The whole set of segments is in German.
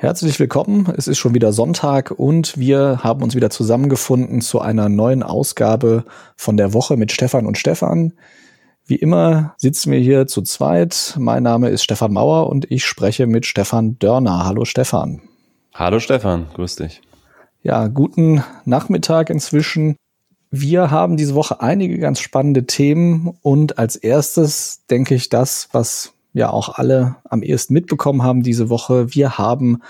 Herzlich willkommen. Es ist schon wieder Sonntag und wir haben uns wieder zusammengefunden zu einer neuen Ausgabe von der Woche mit Stefan und Stefan. Wie immer sitzen wir hier zu zweit. Mein Name ist Stefan Mauer und ich spreche mit Stefan Dörner. Hallo Stefan. Hallo Stefan, grüß dich. Ja, guten Nachmittag inzwischen. Wir haben diese Woche einige ganz spannende Themen und als erstes denke ich das, was ja auch alle am ehesten mitbekommen haben diese Woche. Wir haben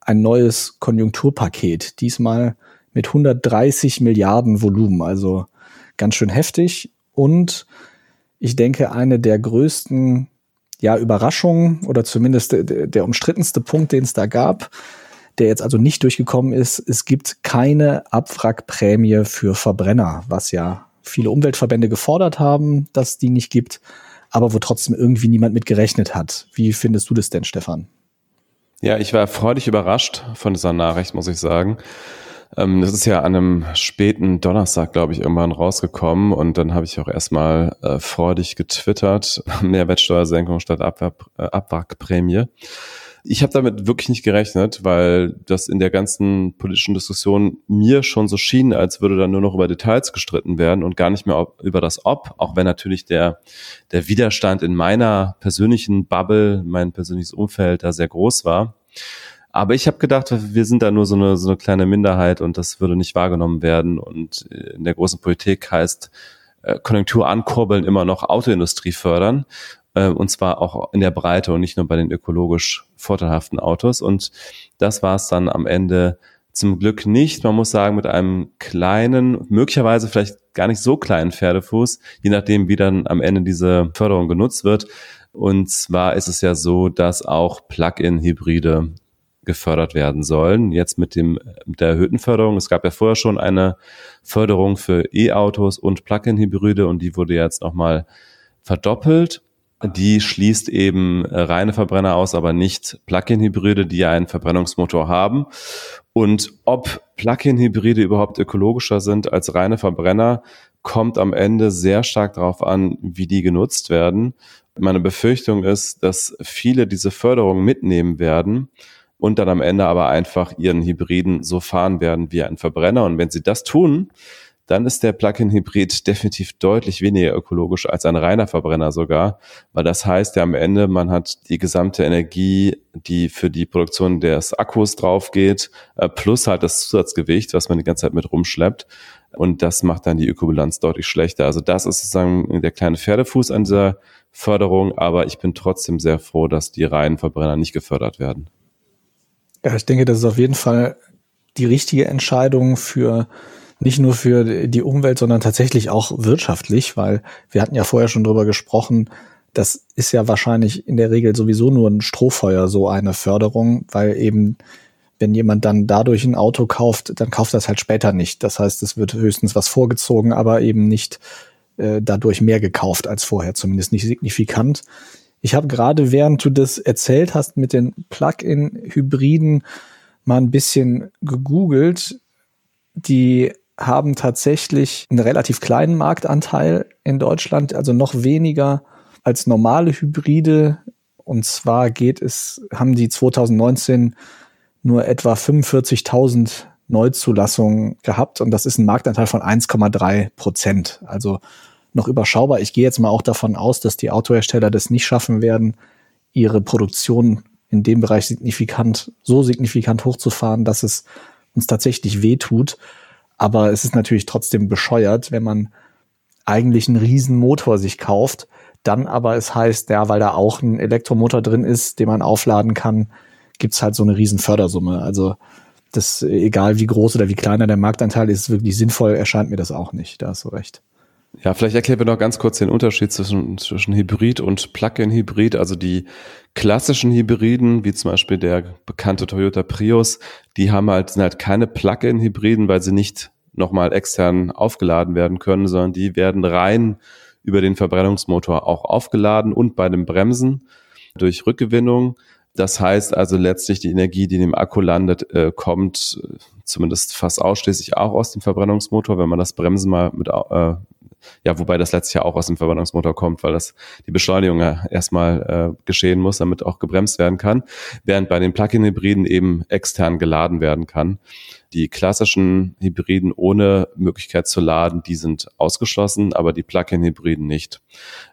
ein neues Konjunkturpaket, diesmal mit 130 Milliarden Volumen, also ganz schön heftig. Und ich denke, eine der größten ja, Überraschungen oder zumindest der, der umstrittenste Punkt, den es da gab, der jetzt also nicht durchgekommen ist, es gibt keine Abwrackprämie für Verbrenner, was ja viele Umweltverbände gefordert haben, dass die nicht gibt aber wo trotzdem irgendwie niemand mit gerechnet hat. Wie findest du das denn, Stefan? Ja, ich war freudig überrascht von dieser Nachricht, muss ich sagen. Ähm, das ist ja an einem späten Donnerstag, glaube ich, irgendwann rausgekommen und dann habe ich auch erstmal äh, freudig getwittert, Mehrwertsteuersenkung statt Abwrackprämie. Ich habe damit wirklich nicht gerechnet, weil das in der ganzen politischen Diskussion mir schon so schien, als würde da nur noch über Details gestritten werden und gar nicht mehr über das Ob, auch wenn natürlich der, der Widerstand in meiner persönlichen Bubble, mein persönliches Umfeld da sehr groß war. Aber ich habe gedacht, wir sind da nur so eine, so eine kleine Minderheit und das würde nicht wahrgenommen werden. Und in der großen Politik heißt äh, Konjunktur ankurbeln immer noch Autoindustrie fördern. Äh, und zwar auch in der Breite und nicht nur bei den ökologisch vorteilhaften Autos. Und das war es dann am Ende zum Glück nicht. Man muss sagen, mit einem kleinen, möglicherweise vielleicht gar nicht so kleinen Pferdefuß, je nachdem, wie dann am Ende diese Förderung genutzt wird. Und zwar ist es ja so, dass auch Plug-in-Hybride gefördert werden sollen. Jetzt mit dem mit der erhöhten Förderung. Es gab ja vorher schon eine Förderung für E-Autos und Plug-in-Hybride und die wurde jetzt nochmal verdoppelt die schließt eben äh, reine Verbrenner aus, aber nicht Plug-in-Hybride, die einen Verbrennungsmotor haben. Und ob Plug-in-Hybride überhaupt ökologischer sind als reine Verbrenner, kommt am Ende sehr stark darauf an, wie die genutzt werden. Meine Befürchtung ist, dass viele diese Förderung mitnehmen werden und dann am Ende aber einfach ihren Hybriden so fahren werden wie ein Verbrenner. Und wenn sie das tun, dann ist der Plug-in-Hybrid definitiv deutlich weniger ökologisch als ein reiner Verbrenner sogar, weil das heißt ja am Ende, man hat die gesamte Energie, die für die Produktion des Akkus draufgeht, äh, plus halt das Zusatzgewicht, was man die ganze Zeit mit rumschleppt. Und das macht dann die Ökobilanz deutlich schlechter. Also das ist sozusagen der kleine Pferdefuß an dieser Förderung, aber ich bin trotzdem sehr froh, dass die reinen Verbrenner nicht gefördert werden. Ja, ich denke, das ist auf jeden Fall die richtige Entscheidung für nicht nur für die Umwelt, sondern tatsächlich auch wirtschaftlich, weil wir hatten ja vorher schon drüber gesprochen, das ist ja wahrscheinlich in der Regel sowieso nur ein Strohfeuer, so eine Förderung, weil eben, wenn jemand dann dadurch ein Auto kauft, dann kauft das halt später nicht. Das heißt, es wird höchstens was vorgezogen, aber eben nicht äh, dadurch mehr gekauft als vorher, zumindest nicht signifikant. Ich habe gerade, während du das erzählt hast mit den Plug-in-Hybriden, mal ein bisschen gegoogelt. Die haben tatsächlich einen relativ kleinen Marktanteil in Deutschland, also noch weniger als normale Hybride. Und zwar geht es, haben die 2019 nur etwa 45.000 Neuzulassungen gehabt und das ist ein Marktanteil von 1,3 Prozent. Also noch überschaubar. Ich gehe jetzt mal auch davon aus, dass die Autohersteller das nicht schaffen werden, ihre Produktion in dem Bereich signifikant, so signifikant hochzufahren, dass es uns tatsächlich wehtut. Aber es ist natürlich trotzdem bescheuert, wenn man eigentlich einen riesen Motor sich kauft, dann aber es heißt, ja, weil da auch ein Elektromotor drin ist, den man aufladen kann, gibt's halt so eine riesen Fördersumme. Also das, egal wie groß oder wie kleiner der Marktanteil ist, wirklich sinnvoll erscheint mir das auch nicht. Da hast du recht. Ja, vielleicht erklären wir noch ganz kurz den Unterschied zwischen, zwischen Hybrid und Plug-in-Hybrid. Also die klassischen Hybriden, wie zum Beispiel der bekannte Toyota Prius, die haben halt, sind halt keine Plug-in-Hybriden, weil sie nicht nochmal extern aufgeladen werden können, sondern die werden rein über den Verbrennungsmotor auch aufgeladen und bei den Bremsen durch Rückgewinnung. Das heißt also letztlich die Energie, die in dem Akku landet, äh, kommt zumindest fast ausschließlich auch aus dem Verbrennungsmotor, wenn man das Bremsen mal mit äh, ja, wobei das letztlich ja auch aus dem Verbrennungsmotor kommt, weil das die Beschleunigung ja erstmal äh, geschehen muss, damit auch gebremst werden kann, während bei den Plug-in-Hybriden eben extern geladen werden kann. Die klassischen Hybriden ohne Möglichkeit zu laden, die sind ausgeschlossen, aber die Plug-in-Hybriden nicht.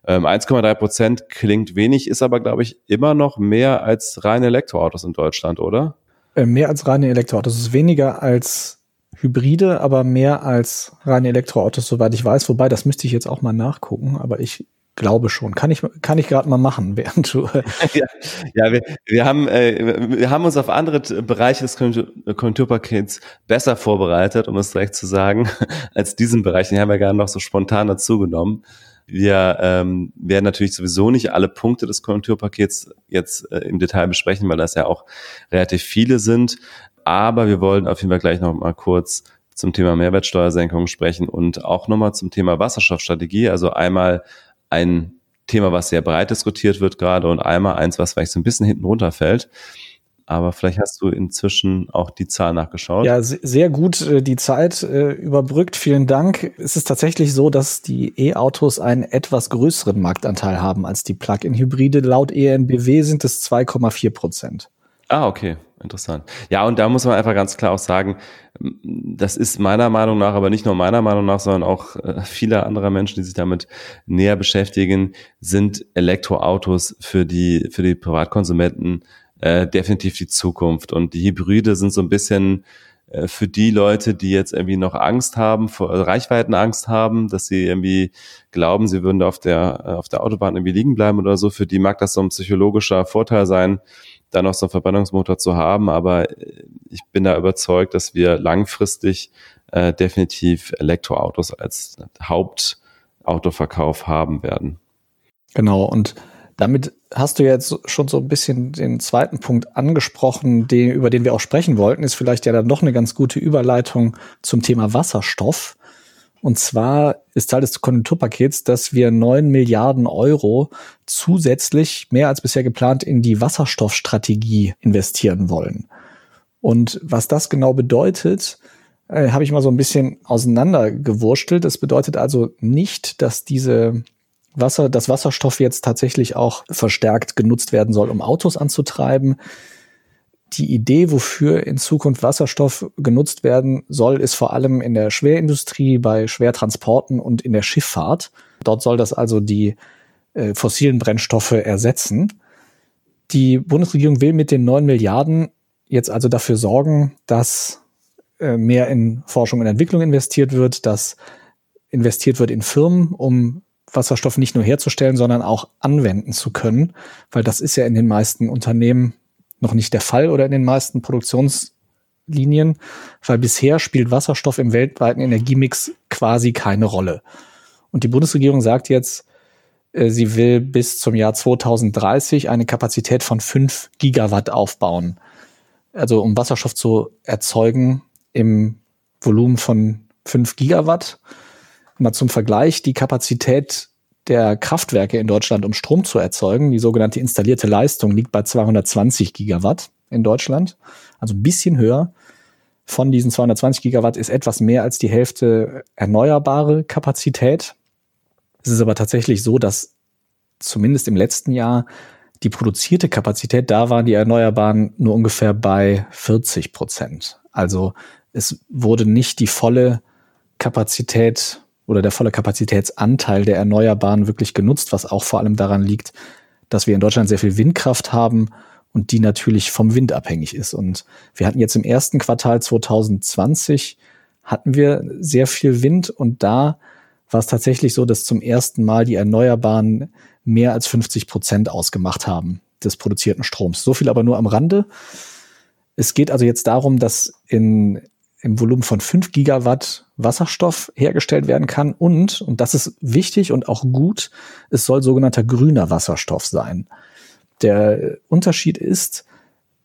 Ähm, 1,3 Prozent klingt wenig, ist aber, glaube ich, immer noch mehr als reine Elektroautos in Deutschland, oder? Äh, mehr als reine Elektroautos. Es ist weniger als Hybride, aber mehr als reine Elektroautos, soweit ich weiß. Wobei, das müsste ich jetzt auch mal nachgucken, aber ich glaube schon. Kann ich, kann ich gerade mal machen, während du. ja, ja wir, wir, haben, äh, wir haben uns auf andere Bereiche des Konjunkturpakets besser vorbereitet, um es direkt zu sagen, als diesen Bereich. Den haben wir gerade noch so spontan dazugenommen. Wir ähm, werden natürlich sowieso nicht alle Punkte des Konjunkturpakets jetzt äh, im Detail besprechen, weil das ja auch relativ viele sind. Aber wir wollen auf jeden Fall gleich noch mal kurz zum Thema Mehrwertsteuersenkung sprechen und auch nochmal zum Thema Wasserstoffstrategie. Also einmal ein Thema, was sehr breit diskutiert wird gerade und einmal eins, was vielleicht so ein bisschen hinten runterfällt. Aber vielleicht hast du inzwischen auch die Zahl nachgeschaut. Ja, sehr gut äh, die Zeit äh, überbrückt. Vielen Dank. Es ist tatsächlich so, dass die E-Autos einen etwas größeren Marktanteil haben als die Plug-in-Hybride. Laut ENBW sind es 2,4 Prozent. Ah, okay. Interessant. Ja, und da muss man einfach ganz klar auch sagen, das ist meiner Meinung nach, aber nicht nur meiner Meinung nach, sondern auch äh, vieler anderer Menschen, die sich damit näher beschäftigen, sind Elektroautos für die, für die Privatkonsumenten äh, definitiv die Zukunft. Und die Hybride sind so ein bisschen äh, für die Leute, die jetzt irgendwie noch Angst haben, vor also Reichweitenangst haben, dass sie irgendwie glauben, sie würden auf der, auf der Autobahn irgendwie liegen bleiben oder so. Für die mag das so ein psychologischer Vorteil sein, da noch so einen Verbrennungsmotor zu haben. Aber äh, ich bin da überzeugt, dass wir langfristig äh, definitiv Elektroautos als Hauptautoverkauf haben werden. Genau. Und damit hast du jetzt schon so ein bisschen den zweiten Punkt angesprochen, den, über den wir auch sprechen wollten, ist vielleicht ja dann noch eine ganz gute Überleitung zum Thema Wasserstoff. Und zwar ist Teil des Konjunkturpakets, dass wir neun Milliarden Euro zusätzlich mehr als bisher geplant in die Wasserstoffstrategie investieren wollen. Und was das genau bedeutet, äh, habe ich mal so ein bisschen auseinandergewurstelt. Es bedeutet also nicht, dass diese Wasser, dass Wasserstoff jetzt tatsächlich auch verstärkt genutzt werden soll, um Autos anzutreiben. Die Idee, wofür in Zukunft Wasserstoff genutzt werden soll, ist vor allem in der Schwerindustrie, bei Schwertransporten und in der Schifffahrt. Dort soll das also die äh, fossilen Brennstoffe ersetzen. Die Bundesregierung will mit den neun Milliarden jetzt also dafür sorgen, dass äh, mehr in Forschung und Entwicklung investiert wird, dass investiert wird in Firmen, um Wasserstoff nicht nur herzustellen, sondern auch anwenden zu können, weil das ist ja in den meisten Unternehmen noch nicht der Fall oder in den meisten Produktionslinien, weil bisher spielt Wasserstoff im weltweiten Energiemix quasi keine Rolle. Und die Bundesregierung sagt jetzt, äh, sie will bis zum Jahr 2030 eine Kapazität von fünf Gigawatt aufbauen. Also um Wasserstoff zu erzeugen im Volumen von fünf Gigawatt. Mal zum Vergleich, die Kapazität der Kraftwerke in Deutschland, um Strom zu erzeugen, die sogenannte installierte Leistung, liegt bei 220 Gigawatt in Deutschland, also ein bisschen höher. Von diesen 220 Gigawatt ist etwas mehr als die Hälfte erneuerbare Kapazität. Es ist aber tatsächlich so, dass zumindest im letzten Jahr die produzierte Kapazität, da waren die Erneuerbaren nur ungefähr bei 40 Prozent. Also es wurde nicht die volle Kapazität oder der volle Kapazitätsanteil der Erneuerbaren wirklich genutzt, was auch vor allem daran liegt, dass wir in Deutschland sehr viel Windkraft haben und die natürlich vom Wind abhängig ist. Und wir hatten jetzt im ersten Quartal 2020 hatten wir sehr viel Wind und da war es tatsächlich so, dass zum ersten Mal die Erneuerbaren mehr als 50 Prozent ausgemacht haben des produzierten Stroms. So viel aber nur am Rande. Es geht also jetzt darum, dass in im Volumen von 5 Gigawatt Wasserstoff hergestellt werden kann und, und das ist wichtig und auch gut, es soll sogenannter grüner Wasserstoff sein. Der Unterschied ist,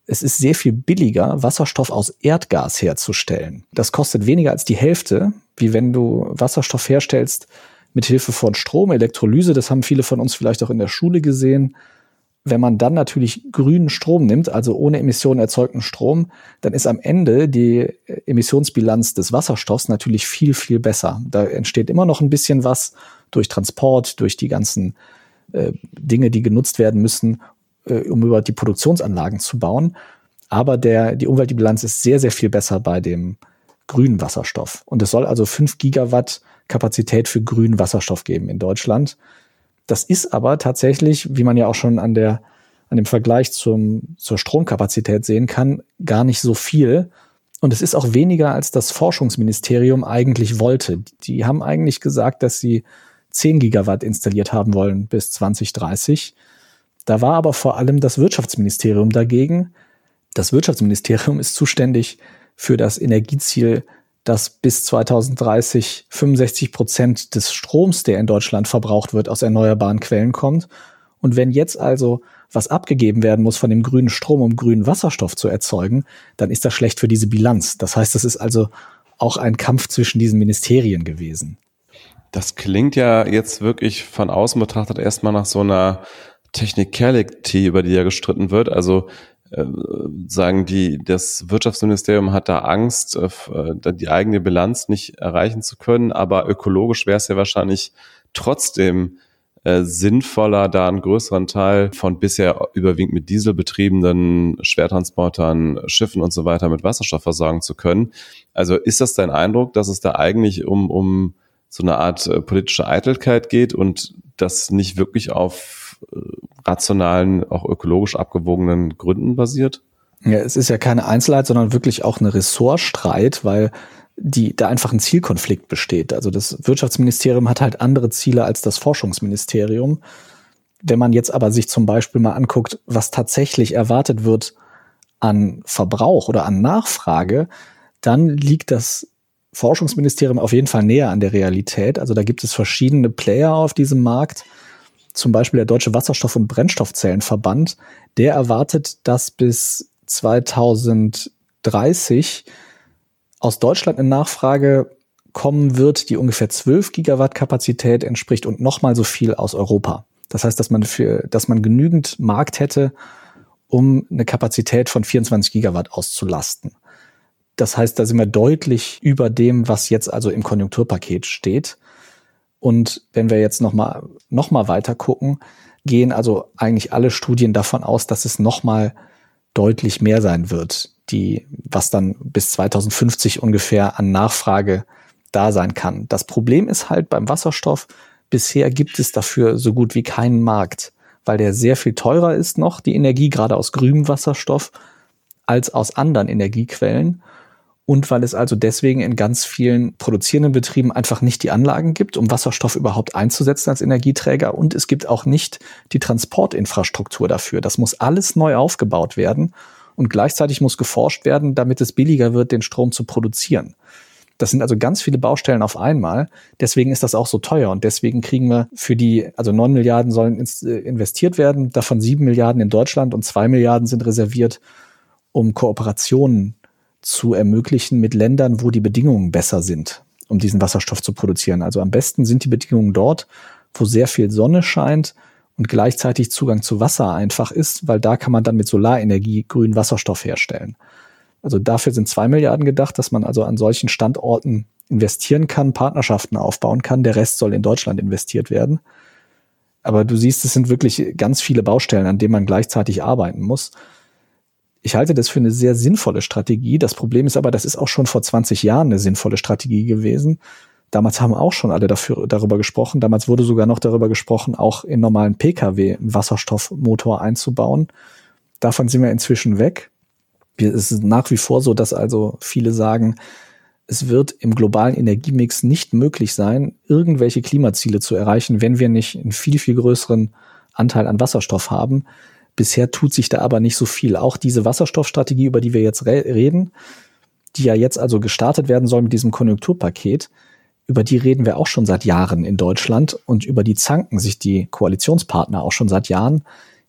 es ist sehr viel billiger, Wasserstoff aus Erdgas herzustellen. Das kostet weniger als die Hälfte, wie wenn du Wasserstoff herstellst mit Hilfe von Strom, Elektrolyse. Das haben viele von uns vielleicht auch in der Schule gesehen. Wenn man dann natürlich grünen Strom nimmt, also ohne Emissionen erzeugten Strom, dann ist am Ende die Emissionsbilanz des Wasserstoffs natürlich viel, viel besser. Da entsteht immer noch ein bisschen was durch Transport, durch die ganzen äh, Dinge, die genutzt werden müssen, äh, um über die Produktionsanlagen zu bauen. Aber der, die Umweltbilanz ist sehr, sehr viel besser bei dem grünen Wasserstoff. Und es soll also fünf Gigawatt Kapazität für grünen Wasserstoff geben in Deutschland. Das ist aber tatsächlich, wie man ja auch schon an der, an dem Vergleich zum, zur Stromkapazität sehen kann, gar nicht so viel. Und es ist auch weniger, als das Forschungsministerium eigentlich wollte. Die haben eigentlich gesagt, dass sie 10 Gigawatt installiert haben wollen bis 2030. Da war aber vor allem das Wirtschaftsministerium dagegen. Das Wirtschaftsministerium ist zuständig für das Energieziel dass bis 2030 65 Prozent des Stroms, der in Deutschland verbraucht wird, aus erneuerbaren Quellen kommt. Und wenn jetzt also was abgegeben werden muss von dem grünen Strom, um grünen Wasserstoff zu erzeugen, dann ist das schlecht für diese Bilanz. Das heißt, das ist also auch ein Kampf zwischen diesen Ministerien gewesen. Das klingt ja jetzt wirklich von außen betrachtet erstmal nach so einer Technicality, über die ja gestritten wird. Also sagen die, das Wirtschaftsministerium hat da Angst, äh, äh, die eigene Bilanz nicht erreichen zu können, aber ökologisch wäre es ja wahrscheinlich trotzdem äh, sinnvoller, da einen größeren Teil von bisher überwiegend mit Diesel betriebenen Schwertransportern, Schiffen und so weiter mit Wasserstoff versorgen zu können. Also ist das dein Eindruck, dass es da eigentlich um, um so eine Art äh, politische Eitelkeit geht und das nicht wirklich auf rationalen, auch ökologisch abgewogenen Gründen basiert? Ja, es ist ja keine Einzelheit, sondern wirklich auch eine Ressortstreit, weil die, da einfach ein Zielkonflikt besteht. Also das Wirtschaftsministerium hat halt andere Ziele als das Forschungsministerium. Wenn man jetzt aber sich zum Beispiel mal anguckt, was tatsächlich erwartet wird an Verbrauch oder an Nachfrage, dann liegt das Forschungsministerium auf jeden Fall näher an der Realität. Also da gibt es verschiedene Player auf diesem Markt zum Beispiel der Deutsche Wasserstoff- und Brennstoffzellenverband, der erwartet, dass bis 2030 aus Deutschland eine Nachfrage kommen wird, die ungefähr 12 Gigawatt Kapazität entspricht und nochmal so viel aus Europa. Das heißt, dass man für, dass man genügend Markt hätte, um eine Kapazität von 24 Gigawatt auszulasten. Das heißt, da sind wir deutlich über dem, was jetzt also im Konjunkturpaket steht. Und wenn wir jetzt nochmal noch mal weiter gucken, gehen also eigentlich alle Studien davon aus, dass es nochmal deutlich mehr sein wird, die, was dann bis 2050 ungefähr an Nachfrage da sein kann. Das Problem ist halt beim Wasserstoff, bisher gibt es dafür so gut wie keinen Markt, weil der sehr viel teurer ist noch, die Energie gerade aus grünem Wasserstoff, als aus anderen Energiequellen und weil es also deswegen in ganz vielen produzierenden Betrieben einfach nicht die Anlagen gibt, um Wasserstoff überhaupt einzusetzen als Energieträger und es gibt auch nicht die Transportinfrastruktur dafür. Das muss alles neu aufgebaut werden und gleichzeitig muss geforscht werden, damit es billiger wird, den Strom zu produzieren. Das sind also ganz viele Baustellen auf einmal. Deswegen ist das auch so teuer. Und deswegen kriegen wir für die, also neun Milliarden sollen äh, investiert werden, davon sieben Milliarden in Deutschland und zwei Milliarden sind reserviert, um Kooperationen zu ermöglichen mit Ländern, wo die Bedingungen besser sind, um diesen Wasserstoff zu produzieren. Also am besten sind die Bedingungen dort, wo sehr viel Sonne scheint und gleichzeitig Zugang zu Wasser einfach ist, weil da kann man dann mit Solarenergie grünen Wasserstoff herstellen. Also dafür sind zwei Milliarden gedacht, dass man also an solchen Standorten investieren kann, Partnerschaften aufbauen kann. Der Rest soll in Deutschland investiert werden. Aber du siehst, es sind wirklich ganz viele Baustellen, an denen man gleichzeitig arbeiten muss. Ich halte das für eine sehr sinnvolle Strategie. Das Problem ist aber, das ist auch schon vor 20 Jahren eine sinnvolle Strategie gewesen. Damals haben auch schon alle dafür, darüber gesprochen. Damals wurde sogar noch darüber gesprochen, auch in normalen Pkw einen Wasserstoffmotor einzubauen. Davon sind wir inzwischen weg. Es ist nach wie vor so, dass also viele sagen, es wird im globalen Energiemix nicht möglich sein, irgendwelche Klimaziele zu erreichen, wenn wir nicht einen viel, viel größeren Anteil an Wasserstoff haben. Bisher tut sich da aber nicht so viel. Auch diese Wasserstoffstrategie, über die wir jetzt re reden, die ja jetzt also gestartet werden soll mit diesem Konjunkturpaket, über die reden wir auch schon seit Jahren in Deutschland und über die zanken sich die Koalitionspartner auch schon seit Jahren.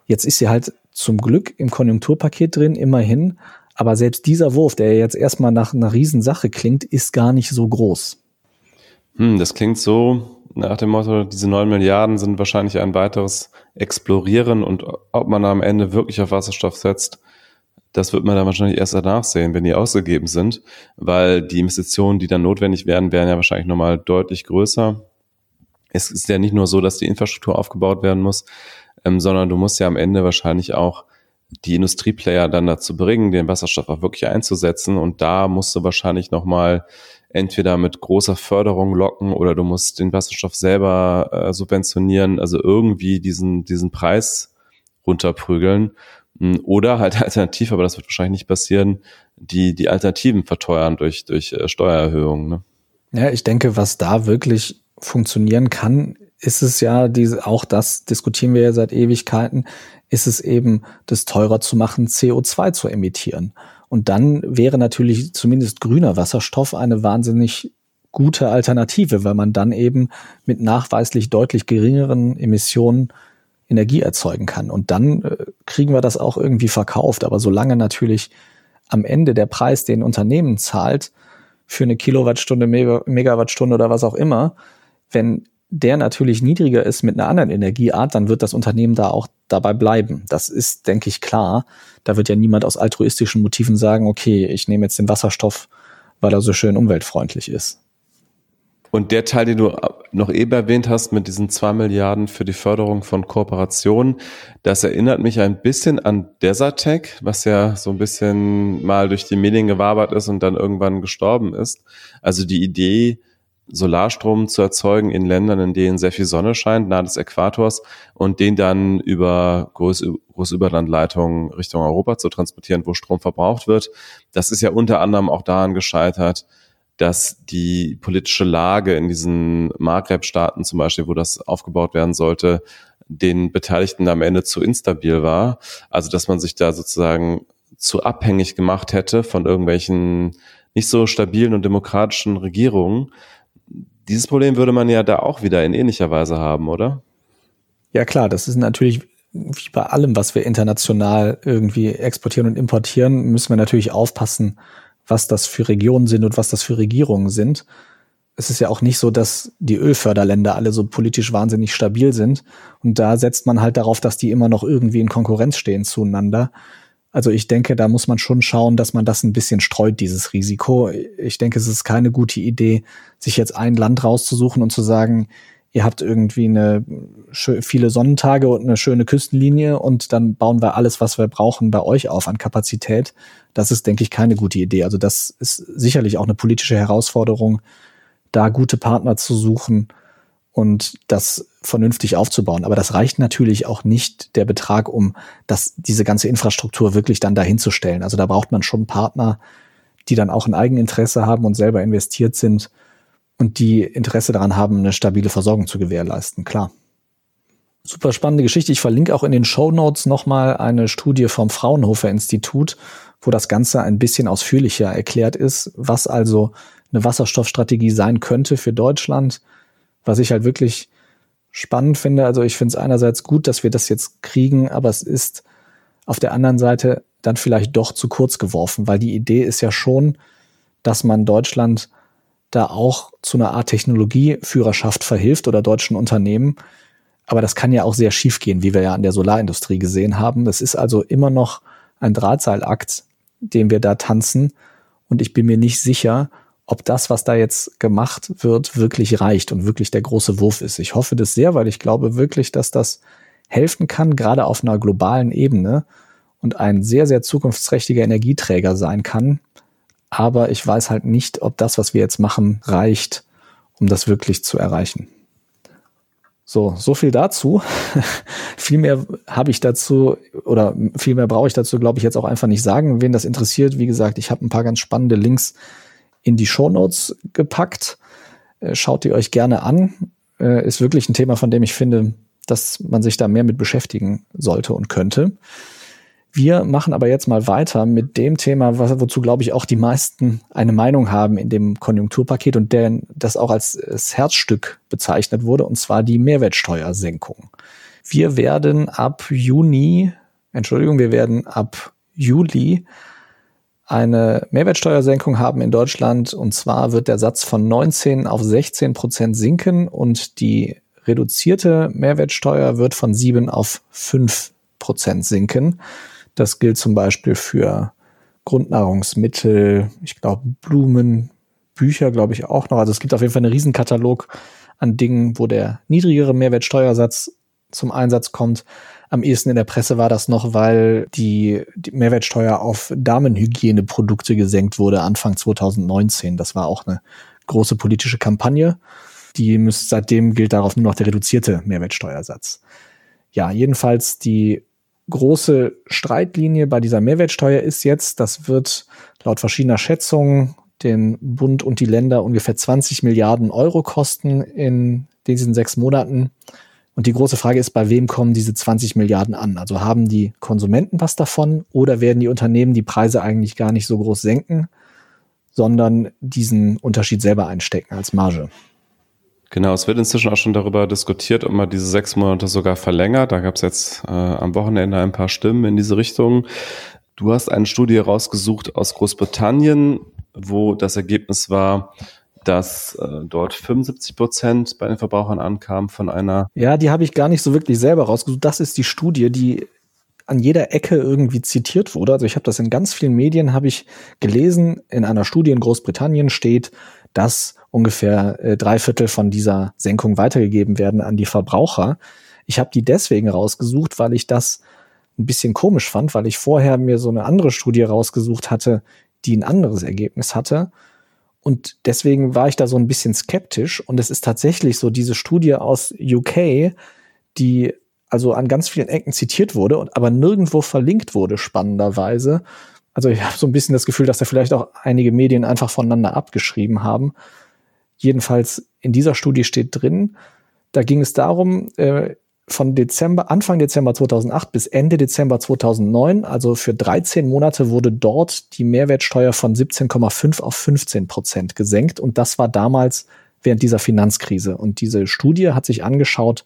Jetzt ist sie halt zum Glück im Konjunkturpaket drin, immerhin. Aber selbst dieser Wurf, der jetzt erstmal nach einer Riesensache klingt, ist gar nicht so groß. Hm, das klingt so, nach dem Motto, diese neun Milliarden sind wahrscheinlich ein weiteres Explorieren und ob man am Ende wirklich auf Wasserstoff setzt, das wird man dann wahrscheinlich erst danach sehen, wenn die ausgegeben sind, weil die Investitionen, die dann notwendig werden, werden ja wahrscheinlich nochmal deutlich größer. Es ist ja nicht nur so, dass die Infrastruktur aufgebaut werden muss, ähm, sondern du musst ja am Ende wahrscheinlich auch die Industrieplayer dann dazu bringen, den Wasserstoff auch wirklich einzusetzen. Und da musst du wahrscheinlich nochmal entweder mit großer Förderung locken oder du musst den Wasserstoff selber äh, subventionieren, also irgendwie diesen, diesen Preis runterprügeln. Hm, oder halt alternativ, aber das wird wahrscheinlich nicht passieren, die, die Alternativen verteuern durch, durch äh, Steuererhöhungen. Ne? Ja, ich denke, was da wirklich funktionieren kann, ist es ja, diese, auch das diskutieren wir ja seit Ewigkeiten, ist es eben, das teurer zu machen, CO2 zu emittieren. Und dann wäre natürlich zumindest grüner Wasserstoff eine wahnsinnig gute Alternative, weil man dann eben mit nachweislich deutlich geringeren Emissionen Energie erzeugen kann. Und dann äh, kriegen wir das auch irgendwie verkauft. Aber solange natürlich am Ende der Preis, den Unternehmen zahlt, für eine Kilowattstunde, Megawattstunde oder was auch immer, wenn der natürlich niedriger ist mit einer anderen Energieart, dann wird das Unternehmen da auch dabei bleiben. Das ist, denke ich, klar. Da wird ja niemand aus altruistischen Motiven sagen, okay, ich nehme jetzt den Wasserstoff, weil er so schön umweltfreundlich ist. Und der Teil, den du noch eben erwähnt hast mit diesen zwei Milliarden für die Förderung von Kooperationen, das erinnert mich ein bisschen an Desertec, was ja so ein bisschen mal durch die Medien gewabert ist und dann irgendwann gestorben ist. Also die Idee, Solarstrom zu erzeugen in Ländern, in denen sehr viel Sonne scheint, nahe des Äquators und den dann über große, große Überlandleitungen Richtung Europa zu transportieren, wo Strom verbraucht wird. Das ist ja unter anderem auch daran gescheitert, dass die politische Lage in diesen Maghreb-Staaten zum Beispiel, wo das aufgebaut werden sollte, den Beteiligten am Ende zu instabil war. Also dass man sich da sozusagen zu abhängig gemacht hätte von irgendwelchen nicht so stabilen und demokratischen Regierungen, dieses Problem würde man ja da auch wieder in ähnlicher Weise haben, oder? Ja klar, das ist natürlich wie bei allem, was wir international irgendwie exportieren und importieren, müssen wir natürlich aufpassen, was das für Regionen sind und was das für Regierungen sind. Es ist ja auch nicht so, dass die Ölförderländer alle so politisch wahnsinnig stabil sind. Und da setzt man halt darauf, dass die immer noch irgendwie in Konkurrenz stehen zueinander. Also ich denke, da muss man schon schauen, dass man das ein bisschen streut, dieses Risiko. Ich denke, es ist keine gute Idee, sich jetzt ein Land rauszusuchen und zu sagen, ihr habt irgendwie eine viele Sonnentage und eine schöne Küstenlinie und dann bauen wir alles, was wir brauchen, bei euch auf an Kapazität. Das ist, denke ich, keine gute Idee. Also das ist sicherlich auch eine politische Herausforderung, da gute Partner zu suchen und das vernünftig aufzubauen. Aber das reicht natürlich auch nicht der Betrag, um das, diese ganze Infrastruktur wirklich dann dahin zu stellen. Also da braucht man schon Partner, die dann auch ein Eigeninteresse haben und selber investiert sind und die Interesse daran haben, eine stabile Versorgung zu gewährleisten. Klar. Super spannende Geschichte. Ich verlinke auch in den Show Notes nochmal eine Studie vom Fraunhofer Institut, wo das Ganze ein bisschen ausführlicher erklärt ist, was also eine Wasserstoffstrategie sein könnte für Deutschland, was ich halt wirklich spannend finde. Also ich finde es einerseits gut, dass wir das jetzt kriegen, aber es ist auf der anderen Seite dann vielleicht doch zu kurz geworfen, weil die Idee ist ja schon, dass man Deutschland da auch zu einer Art Technologieführerschaft verhilft oder deutschen Unternehmen. Aber das kann ja auch sehr schief gehen, wie wir ja an der Solarindustrie gesehen haben. Das ist also immer noch ein Drahtseilakt, den wir da tanzen. Und ich bin mir nicht sicher, ob das, was da jetzt gemacht wird, wirklich reicht und wirklich der große Wurf ist. Ich hoffe das sehr, weil ich glaube wirklich, dass das helfen kann, gerade auf einer globalen Ebene und ein sehr, sehr zukunftsträchtiger Energieträger sein kann. Aber ich weiß halt nicht, ob das, was wir jetzt machen, reicht, um das wirklich zu erreichen. So, so viel dazu. viel mehr habe ich dazu oder viel mehr brauche ich dazu, glaube ich, jetzt auch einfach nicht sagen. Wen das interessiert, wie gesagt, ich habe ein paar ganz spannende Links in die Shownotes gepackt. Äh, schaut die euch gerne an. Äh, ist wirklich ein Thema, von dem ich finde, dass man sich da mehr mit beschäftigen sollte und könnte. Wir machen aber jetzt mal weiter mit dem Thema, wozu, glaube ich, auch die meisten eine Meinung haben in dem Konjunkturpaket und der das auch als das Herzstück bezeichnet wurde, und zwar die Mehrwertsteuersenkung. Wir werden ab Juni, Entschuldigung, wir werden ab Juli eine Mehrwertsteuersenkung haben in Deutschland. Und zwar wird der Satz von 19 auf 16 Prozent sinken und die reduzierte Mehrwertsteuer wird von 7 auf 5 Prozent sinken. Das gilt zum Beispiel für Grundnahrungsmittel, ich glaube Blumen, Bücher, glaube ich auch noch. Also es gibt auf jeden Fall einen Riesenkatalog an Dingen, wo der niedrigere Mehrwertsteuersatz zum Einsatz kommt. Am ehesten in der Presse war das noch, weil die, die Mehrwertsteuer auf Damenhygieneprodukte gesenkt wurde Anfang 2019. Das war auch eine große politische Kampagne. Die müsst, seitdem gilt darauf nur noch der reduzierte Mehrwertsteuersatz. Ja, jedenfalls die große Streitlinie bei dieser Mehrwertsteuer ist jetzt, das wird laut verschiedener Schätzungen den Bund und die Länder ungefähr 20 Milliarden Euro kosten in diesen sechs Monaten. Und die große Frage ist, bei wem kommen diese 20 Milliarden an? Also haben die Konsumenten was davon oder werden die Unternehmen die Preise eigentlich gar nicht so groß senken, sondern diesen Unterschied selber einstecken als Marge? Genau, es wird inzwischen auch schon darüber diskutiert, ob man diese sechs Monate sogar verlängert. Da gab es jetzt äh, am Wochenende ein paar Stimmen in diese Richtung. Du hast eine Studie rausgesucht aus Großbritannien, wo das Ergebnis war, dass äh, dort 75 Prozent bei den Verbrauchern ankam von einer. Ja, die habe ich gar nicht so wirklich selber rausgesucht. Das ist die Studie, die an jeder Ecke irgendwie zitiert wurde. Also ich habe das in ganz vielen Medien habe ich gelesen. In einer Studie in Großbritannien steht, dass ungefähr äh, drei Viertel von dieser Senkung weitergegeben werden an die Verbraucher. Ich habe die deswegen rausgesucht, weil ich das ein bisschen komisch fand, weil ich vorher mir so eine andere Studie rausgesucht hatte, die ein anderes Ergebnis hatte. Und deswegen war ich da so ein bisschen skeptisch. Und es ist tatsächlich so, diese Studie aus UK, die also an ganz vielen Ecken zitiert wurde und aber nirgendwo verlinkt wurde, spannenderweise. Also ich habe so ein bisschen das Gefühl, dass da vielleicht auch einige Medien einfach voneinander abgeschrieben haben. Jedenfalls in dieser Studie steht drin, da ging es darum, äh, von Dezember, Anfang Dezember 2008 bis Ende Dezember 2009, also für 13 Monate wurde dort die Mehrwertsteuer von 17,5 auf 15 Prozent gesenkt. Und das war damals während dieser Finanzkrise. Und diese Studie hat sich angeschaut,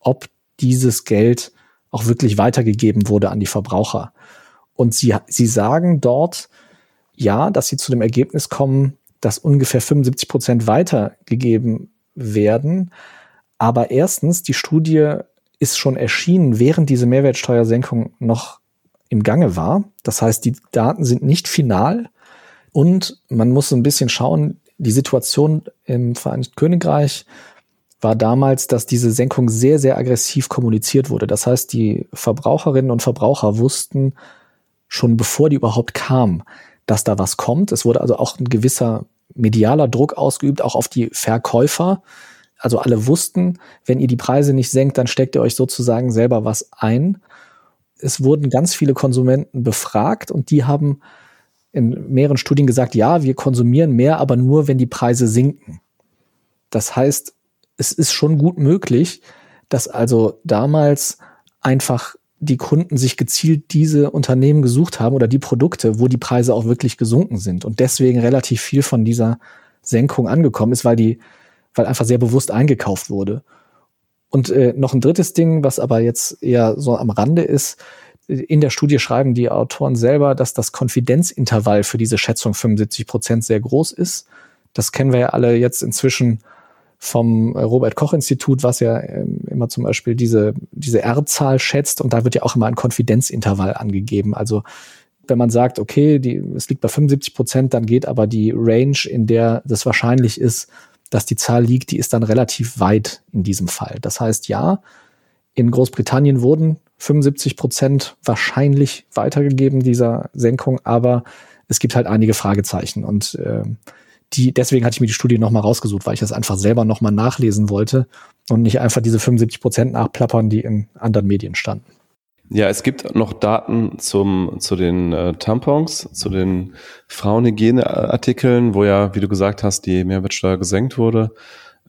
ob dieses Geld auch wirklich weitergegeben wurde an die Verbraucher. Und sie, sie sagen dort, ja, dass sie zu dem Ergebnis kommen, dass ungefähr 75 Prozent weitergegeben werden. Aber erstens, die Studie ist schon erschienen, während diese Mehrwertsteuersenkung noch im Gange war. Das heißt, die Daten sind nicht final und man muss ein bisschen schauen, die Situation im Vereinigten Königreich war damals, dass diese Senkung sehr, sehr aggressiv kommuniziert wurde. Das heißt, die Verbraucherinnen und Verbraucher wussten schon bevor die überhaupt kam, dass da was kommt. Es wurde also auch ein gewisser medialer Druck ausgeübt, auch auf die Verkäufer, also alle wussten, wenn ihr die Preise nicht senkt, dann steckt ihr euch sozusagen selber was ein. Es wurden ganz viele Konsumenten befragt und die haben in mehreren Studien gesagt, ja, wir konsumieren mehr, aber nur, wenn die Preise sinken. Das heißt, es ist schon gut möglich, dass also damals einfach die Kunden sich gezielt diese Unternehmen gesucht haben oder die Produkte, wo die Preise auch wirklich gesunken sind und deswegen relativ viel von dieser Senkung angekommen ist, weil die weil einfach sehr bewusst eingekauft wurde. Und äh, noch ein drittes Ding, was aber jetzt eher so am Rande ist, in der Studie schreiben die Autoren selber, dass das Konfidenzintervall für diese Schätzung 75 Prozent sehr groß ist. Das kennen wir ja alle jetzt inzwischen vom Robert Koch Institut, was ja ähm, immer zum Beispiel diese, diese R-Zahl schätzt und da wird ja auch immer ein Konfidenzintervall angegeben. Also wenn man sagt, okay, die, es liegt bei 75 Prozent, dann geht aber die Range, in der das wahrscheinlich ist, dass die Zahl liegt, die ist dann relativ weit in diesem Fall. Das heißt, ja, in Großbritannien wurden 75 Prozent wahrscheinlich weitergegeben dieser Senkung, aber es gibt halt einige Fragezeichen und äh, die, deswegen hatte ich mir die Studie nochmal rausgesucht, weil ich das einfach selber nochmal nachlesen wollte und nicht einfach diese 75 Prozent nachplappern, die in anderen Medien standen. Ja, es gibt noch Daten zum, zu den äh, Tampons, zu den Frauenhygieneartikeln, wo ja, wie du gesagt hast, die Mehrwertsteuer gesenkt wurde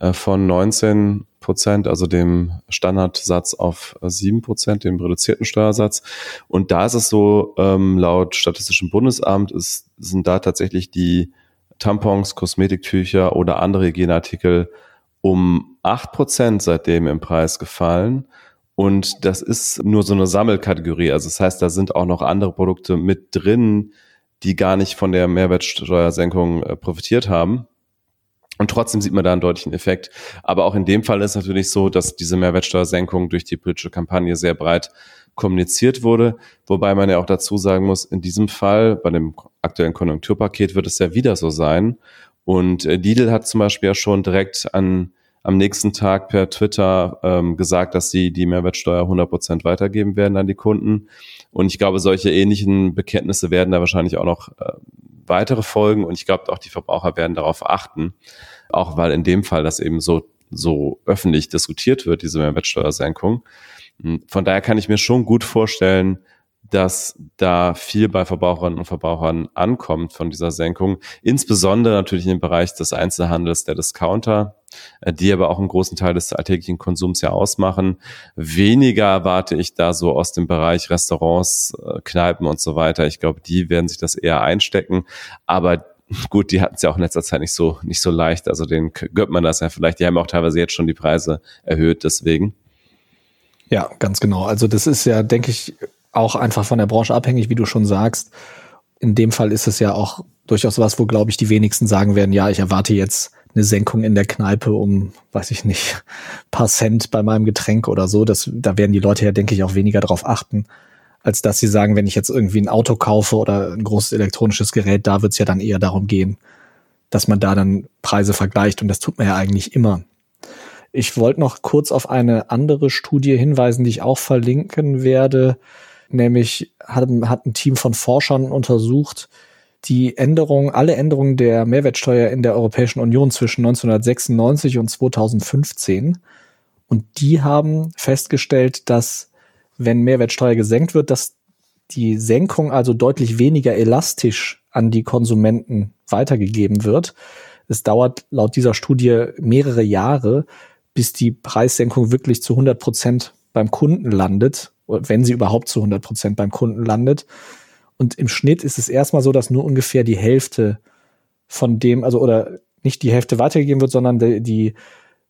äh, von 19 Prozent, also dem Standardsatz auf 7 Prozent, dem reduzierten Steuersatz. Und da ist es so, ähm, laut Statistischem Bundesamt ist, sind da tatsächlich die Tampons, Kosmetiktücher oder andere Hygieneartikel um 8 Prozent seitdem im Preis gefallen. Und das ist nur so eine Sammelkategorie. Also das heißt, da sind auch noch andere Produkte mit drin, die gar nicht von der Mehrwertsteuersenkung äh, profitiert haben. Und trotzdem sieht man da einen deutlichen Effekt. Aber auch in dem Fall ist es natürlich so, dass diese Mehrwertsteuersenkung durch die politische Kampagne sehr breit kommuniziert wurde. Wobei man ja auch dazu sagen muss, in diesem Fall, bei dem aktuellen Konjunkturpaket, wird es ja wieder so sein. Und äh, Lidl hat zum Beispiel ja schon direkt an, am nächsten Tag per Twitter ähm, gesagt, dass sie die Mehrwertsteuer 100 Prozent weitergeben werden an die Kunden. Und ich glaube, solche ähnlichen Bekenntnisse werden da wahrscheinlich auch noch äh, weitere folgen. Und ich glaube, auch die Verbraucher werden darauf achten, auch weil in dem Fall das eben so, so öffentlich diskutiert wird, diese Mehrwertsteuersenkung. Hm, von daher kann ich mir schon gut vorstellen, dass da viel bei Verbraucherinnen und Verbrauchern ankommt von dieser Senkung. Insbesondere natürlich dem Bereich des Einzelhandels der Discounter, die aber auch einen großen Teil des alltäglichen Konsums ja ausmachen. Weniger erwarte ich da so aus dem Bereich Restaurants, äh, Kneipen und so weiter. Ich glaube, die werden sich das eher einstecken. Aber gut, die hatten es ja auch in letzter Zeit nicht so, nicht so leicht. Also denen gönnt man das ja vielleicht. Die haben auch teilweise jetzt schon die Preise erhöht, deswegen. Ja, ganz genau. Also das ist ja, denke ich, auch einfach von der Branche abhängig, wie du schon sagst. In dem Fall ist es ja auch durchaus was, wo, glaube ich, die wenigsten sagen werden, ja, ich erwarte jetzt eine Senkung in der Kneipe um, weiß ich nicht, paar Cent bei meinem Getränk oder so. Das, da werden die Leute ja, denke ich, auch weniger drauf achten, als dass sie sagen, wenn ich jetzt irgendwie ein Auto kaufe oder ein großes elektronisches Gerät, da wird es ja dann eher darum gehen, dass man da dann Preise vergleicht. Und das tut man ja eigentlich immer. Ich wollte noch kurz auf eine andere Studie hinweisen, die ich auch verlinken werde. Nämlich hat, hat ein Team von Forschern untersucht, die Änderungen, alle Änderungen der Mehrwertsteuer in der Europäischen Union zwischen 1996 und 2015. Und die haben festgestellt, dass wenn Mehrwertsteuer gesenkt wird, dass die Senkung also deutlich weniger elastisch an die Konsumenten weitergegeben wird. Es dauert laut dieser Studie mehrere Jahre, bis die Preissenkung wirklich zu 100 Prozent beim Kunden landet, wenn sie überhaupt zu 100 Prozent beim Kunden landet. Und im Schnitt ist es erstmal so, dass nur ungefähr die Hälfte von dem, also oder nicht die Hälfte weitergegeben wird, sondern die, die,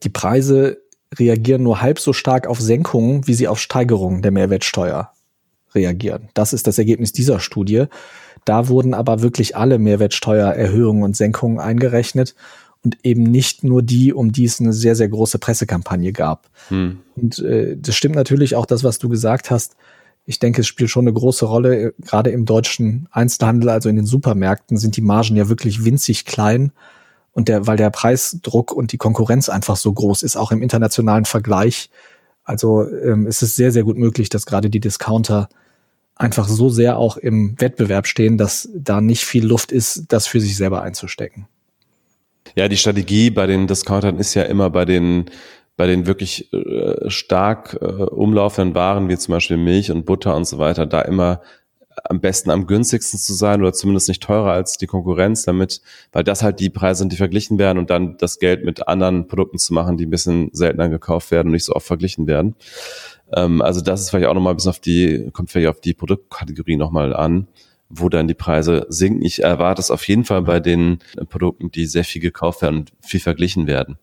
die Preise reagieren nur halb so stark auf Senkungen, wie sie auf Steigerungen der Mehrwertsteuer reagieren. Das ist das Ergebnis dieser Studie. Da wurden aber wirklich alle Mehrwertsteuererhöhungen und Senkungen eingerechnet und eben nicht nur die, um die es eine sehr, sehr große Pressekampagne gab. Hm. Und äh, das stimmt natürlich auch das, was du gesagt hast. Ich denke, es spielt schon eine große Rolle. Gerade im deutschen Einzelhandel, also in den Supermärkten, sind die Margen ja wirklich winzig klein. Und der, weil der Preisdruck und die Konkurrenz einfach so groß ist, auch im internationalen Vergleich. Also ähm, ist es sehr, sehr gut möglich, dass gerade die Discounter einfach so sehr auch im Wettbewerb stehen, dass da nicht viel Luft ist, das für sich selber einzustecken. Ja, die Strategie bei den Discountern ist ja immer bei den bei den wirklich äh, stark äh, umlaufenden Waren, wie zum Beispiel Milch und Butter und so weiter, da immer am besten am günstigsten zu sein oder zumindest nicht teurer als die Konkurrenz, damit, weil das halt die Preise sind, die verglichen werden und dann das Geld mit anderen Produkten zu machen, die ein bisschen seltener gekauft werden und nicht so oft verglichen werden. Ähm, also das ist vielleicht auch nochmal bis auf die, kommt vielleicht auf die Produktkategorie nochmal an wo dann die Preise sinken. Ich erwarte es auf jeden Fall bei den Produkten, die sehr viel gekauft werden und viel verglichen werden.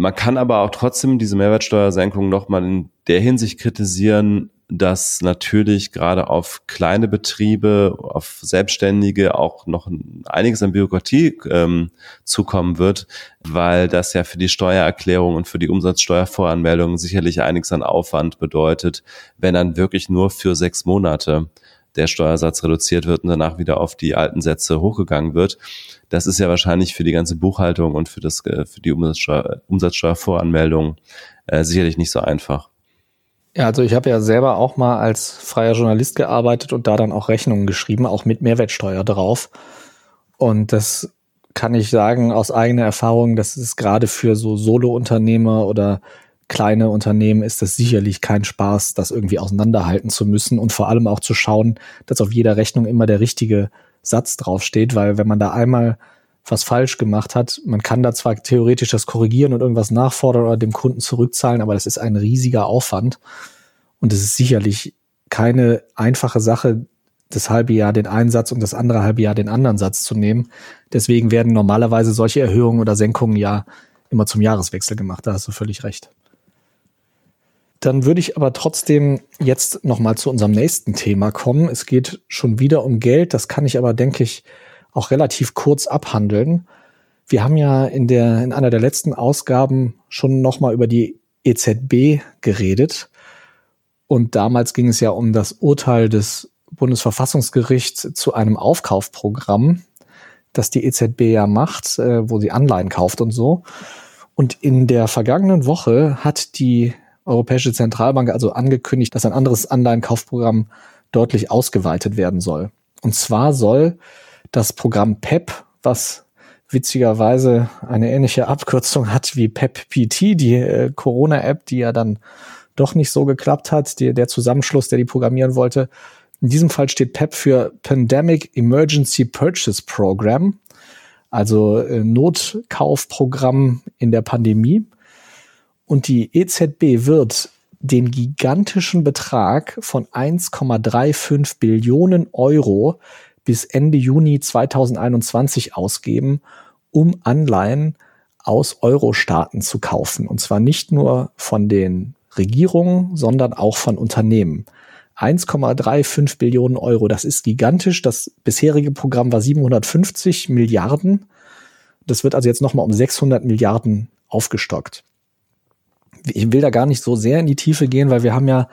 Man kann aber auch trotzdem diese Mehrwertsteuersenkung nochmal in der Hinsicht kritisieren, dass natürlich gerade auf kleine Betriebe, auf Selbstständige auch noch einiges an Bürokratie ähm, zukommen wird, weil das ja für die Steuererklärung und für die Umsatzsteuervoranmeldung sicherlich einiges an Aufwand bedeutet, wenn dann wirklich nur für sechs Monate der Steuersatz reduziert wird und danach wieder auf die alten Sätze hochgegangen wird. Das ist ja wahrscheinlich für die ganze Buchhaltung und für, das, äh, für die Umsatzsteuer, Umsatzsteuervoranmeldung äh, sicherlich nicht so einfach. Ja, also ich habe ja selber auch mal als freier Journalist gearbeitet und da dann auch Rechnungen geschrieben, auch mit Mehrwertsteuer drauf. Und das kann ich sagen aus eigener Erfahrung, das ist gerade für so Solo-Unternehmer oder kleine Unternehmen ist das sicherlich kein Spaß, das irgendwie auseinanderhalten zu müssen und vor allem auch zu schauen, dass auf jeder Rechnung immer der richtige Satz draufsteht, weil wenn man da einmal was falsch gemacht hat, man kann da zwar theoretisch das korrigieren und irgendwas nachfordern oder dem Kunden zurückzahlen, aber das ist ein riesiger Aufwand und es ist sicherlich keine einfache Sache, das halbe Jahr den einen Satz und das andere halbe Jahr den anderen Satz zu nehmen. Deswegen werden normalerweise solche Erhöhungen oder Senkungen ja immer zum Jahreswechsel gemacht. Da hast du völlig recht. Dann würde ich aber trotzdem jetzt nochmal zu unserem nächsten Thema kommen. Es geht schon wieder um Geld. Das kann ich aber, denke ich, auch relativ kurz abhandeln. Wir haben ja in der, in einer der letzten Ausgaben schon nochmal über die EZB geredet. Und damals ging es ja um das Urteil des Bundesverfassungsgerichts zu einem Aufkaufprogramm, das die EZB ja macht, äh, wo sie Anleihen kauft und so. Und in der vergangenen Woche hat die Europäische Zentralbank also angekündigt, dass ein anderes Anleihenkaufprogramm deutlich ausgeweitet werden soll. Und zwar soll das Programm PEP, was witzigerweise eine ähnliche Abkürzung hat wie PEP-PT, die äh, Corona-App, die ja dann doch nicht so geklappt hat, die, der Zusammenschluss, der die programmieren wollte. In diesem Fall steht PEP für Pandemic Emergency Purchase Program, also äh, Notkaufprogramm in der Pandemie. Und die EZB wird den gigantischen Betrag von 1,35 Billionen Euro bis Ende Juni 2021 ausgeben, um Anleihen aus Euro-Staaten zu kaufen. Und zwar nicht nur von den Regierungen, sondern auch von Unternehmen. 1,35 Billionen Euro, das ist gigantisch. Das bisherige Programm war 750 Milliarden. Das wird also jetzt nochmal um 600 Milliarden aufgestockt. Ich will da gar nicht so sehr in die Tiefe gehen, weil wir haben ja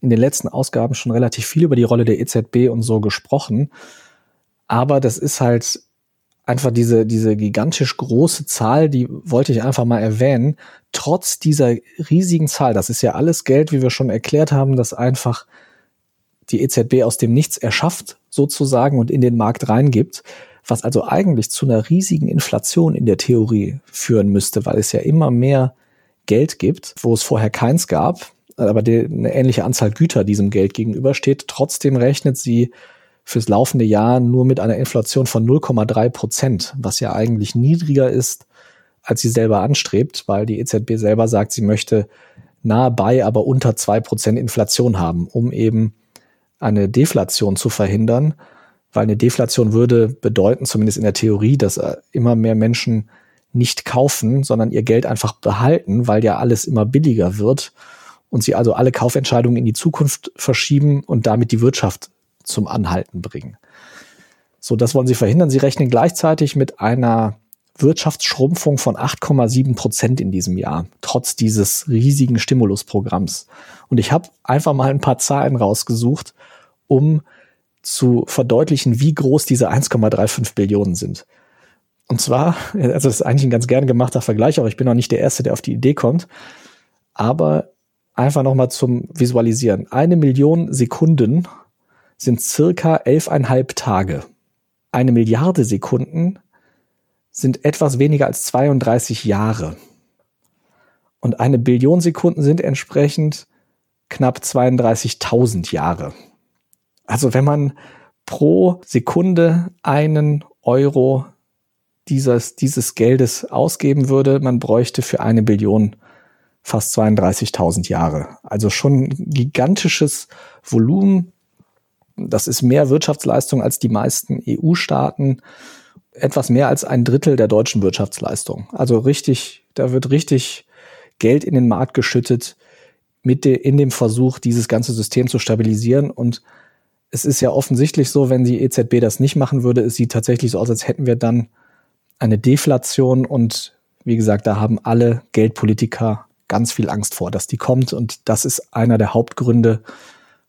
in den letzten Ausgaben schon relativ viel über die Rolle der EZB und so gesprochen. Aber das ist halt einfach diese, diese gigantisch große Zahl, die wollte ich einfach mal erwähnen. Trotz dieser riesigen Zahl, das ist ja alles Geld, wie wir schon erklärt haben, das einfach die EZB aus dem Nichts erschafft, sozusagen, und in den Markt reingibt, was also eigentlich zu einer riesigen Inflation in der Theorie führen müsste, weil es ja immer mehr Geld gibt, wo es vorher keins gab, aber eine ähnliche Anzahl Güter diesem Geld gegenübersteht. Trotzdem rechnet sie fürs laufende Jahr nur mit einer Inflation von 0,3 Prozent, was ja eigentlich niedriger ist, als sie selber anstrebt, weil die EZB selber sagt, sie möchte nahe bei, aber unter zwei Prozent Inflation haben, um eben eine Deflation zu verhindern, weil eine Deflation würde bedeuten, zumindest in der Theorie, dass äh, immer mehr Menschen nicht kaufen, sondern ihr Geld einfach behalten, weil ja alles immer billiger wird und sie also alle Kaufentscheidungen in die Zukunft verschieben und damit die Wirtschaft zum Anhalten bringen. So, das wollen sie verhindern. Sie rechnen gleichzeitig mit einer Wirtschaftsschrumpfung von 8,7 Prozent in diesem Jahr, trotz dieses riesigen Stimulusprogramms. Und ich habe einfach mal ein paar Zahlen rausgesucht, um zu verdeutlichen, wie groß diese 1,35 Billionen sind. Und zwar, also das ist eigentlich ein ganz gern gemachter Vergleich, aber ich bin noch nicht der Erste, der auf die Idee kommt. Aber einfach nochmal zum Visualisieren. Eine Million Sekunden sind circa elfeinhalb Tage. Eine Milliarde Sekunden sind etwas weniger als 32 Jahre. Und eine Billion Sekunden sind entsprechend knapp 32.000 Jahre. Also wenn man pro Sekunde einen Euro dieses, dieses Geldes ausgeben würde, man bräuchte für eine Billion fast 32.000 Jahre. Also schon gigantisches Volumen, das ist mehr Wirtschaftsleistung als die meisten EU-Staaten. Etwas mehr als ein Drittel der deutschen Wirtschaftsleistung. Also richtig, da wird richtig Geld in den Markt geschüttet mit de, in dem Versuch, dieses ganze System zu stabilisieren. Und es ist ja offensichtlich so, wenn die EZB das nicht machen würde, es sieht tatsächlich so aus, als hätten wir dann eine Deflation. Und wie gesagt, da haben alle Geldpolitiker ganz viel Angst vor, dass die kommt. Und das ist einer der Hauptgründe,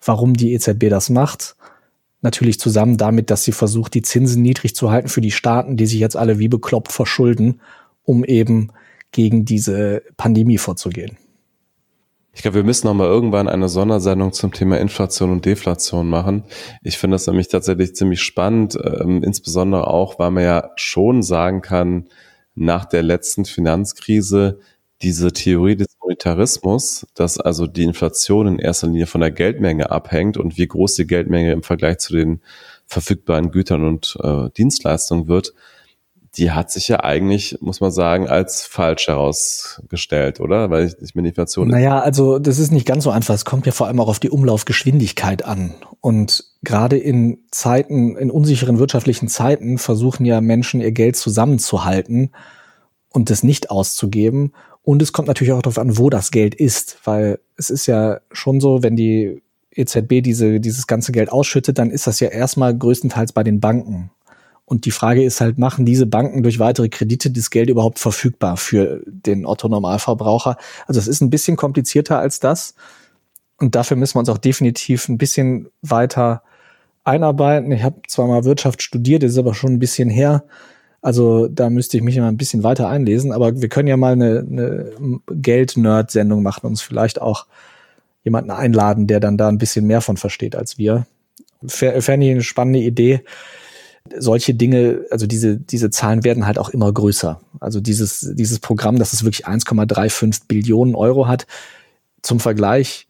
warum die EZB das macht. Natürlich zusammen damit, dass sie versucht, die Zinsen niedrig zu halten für die Staaten, die sich jetzt alle wie bekloppt verschulden, um eben gegen diese Pandemie vorzugehen. Ich glaube, wir müssen noch mal irgendwann eine Sondersendung zum Thema Inflation und Deflation machen. Ich finde das nämlich tatsächlich ziemlich spannend, ähm, insbesondere auch, weil man ja schon sagen kann, nach der letzten Finanzkrise diese Theorie des Monetarismus, dass also die Inflation in erster Linie von der Geldmenge abhängt und wie groß die Geldmenge im Vergleich zu den verfügbaren Gütern und äh, Dienstleistungen wird, die hat sich ja eigentlich, muss man sagen, als falsch herausgestellt, oder? Weil ich, ich meine, Inflation. Naja, also das ist nicht ganz so einfach. Es kommt ja vor allem auch auf die Umlaufgeschwindigkeit an. Und gerade in Zeiten, in unsicheren wirtschaftlichen Zeiten versuchen ja Menschen ihr Geld zusammenzuhalten und es nicht auszugeben. Und es kommt natürlich auch darauf an, wo das Geld ist, weil es ist ja schon so, wenn die EZB diese, dieses ganze Geld ausschüttet, dann ist das ja erstmal größtenteils bei den Banken. Und die Frage ist halt, machen diese Banken durch weitere Kredite das Geld überhaupt verfügbar für den Otto-Normalverbraucher? Also es ist ein bisschen komplizierter als das. Und dafür müssen wir uns auch definitiv ein bisschen weiter einarbeiten. Ich habe zwar mal Wirtschaft studiert, ist aber schon ein bisschen her. Also da müsste ich mich mal ein bisschen weiter einlesen, aber wir können ja mal eine, eine Geld-Nerd-Sendung machen, uns vielleicht auch jemanden einladen, der dann da ein bisschen mehr von versteht als wir. Fände ich eine spannende Idee. Solche Dinge, also diese, diese Zahlen werden halt auch immer größer. Also dieses, dieses Programm, das es wirklich 1,35 Billionen Euro hat, zum Vergleich,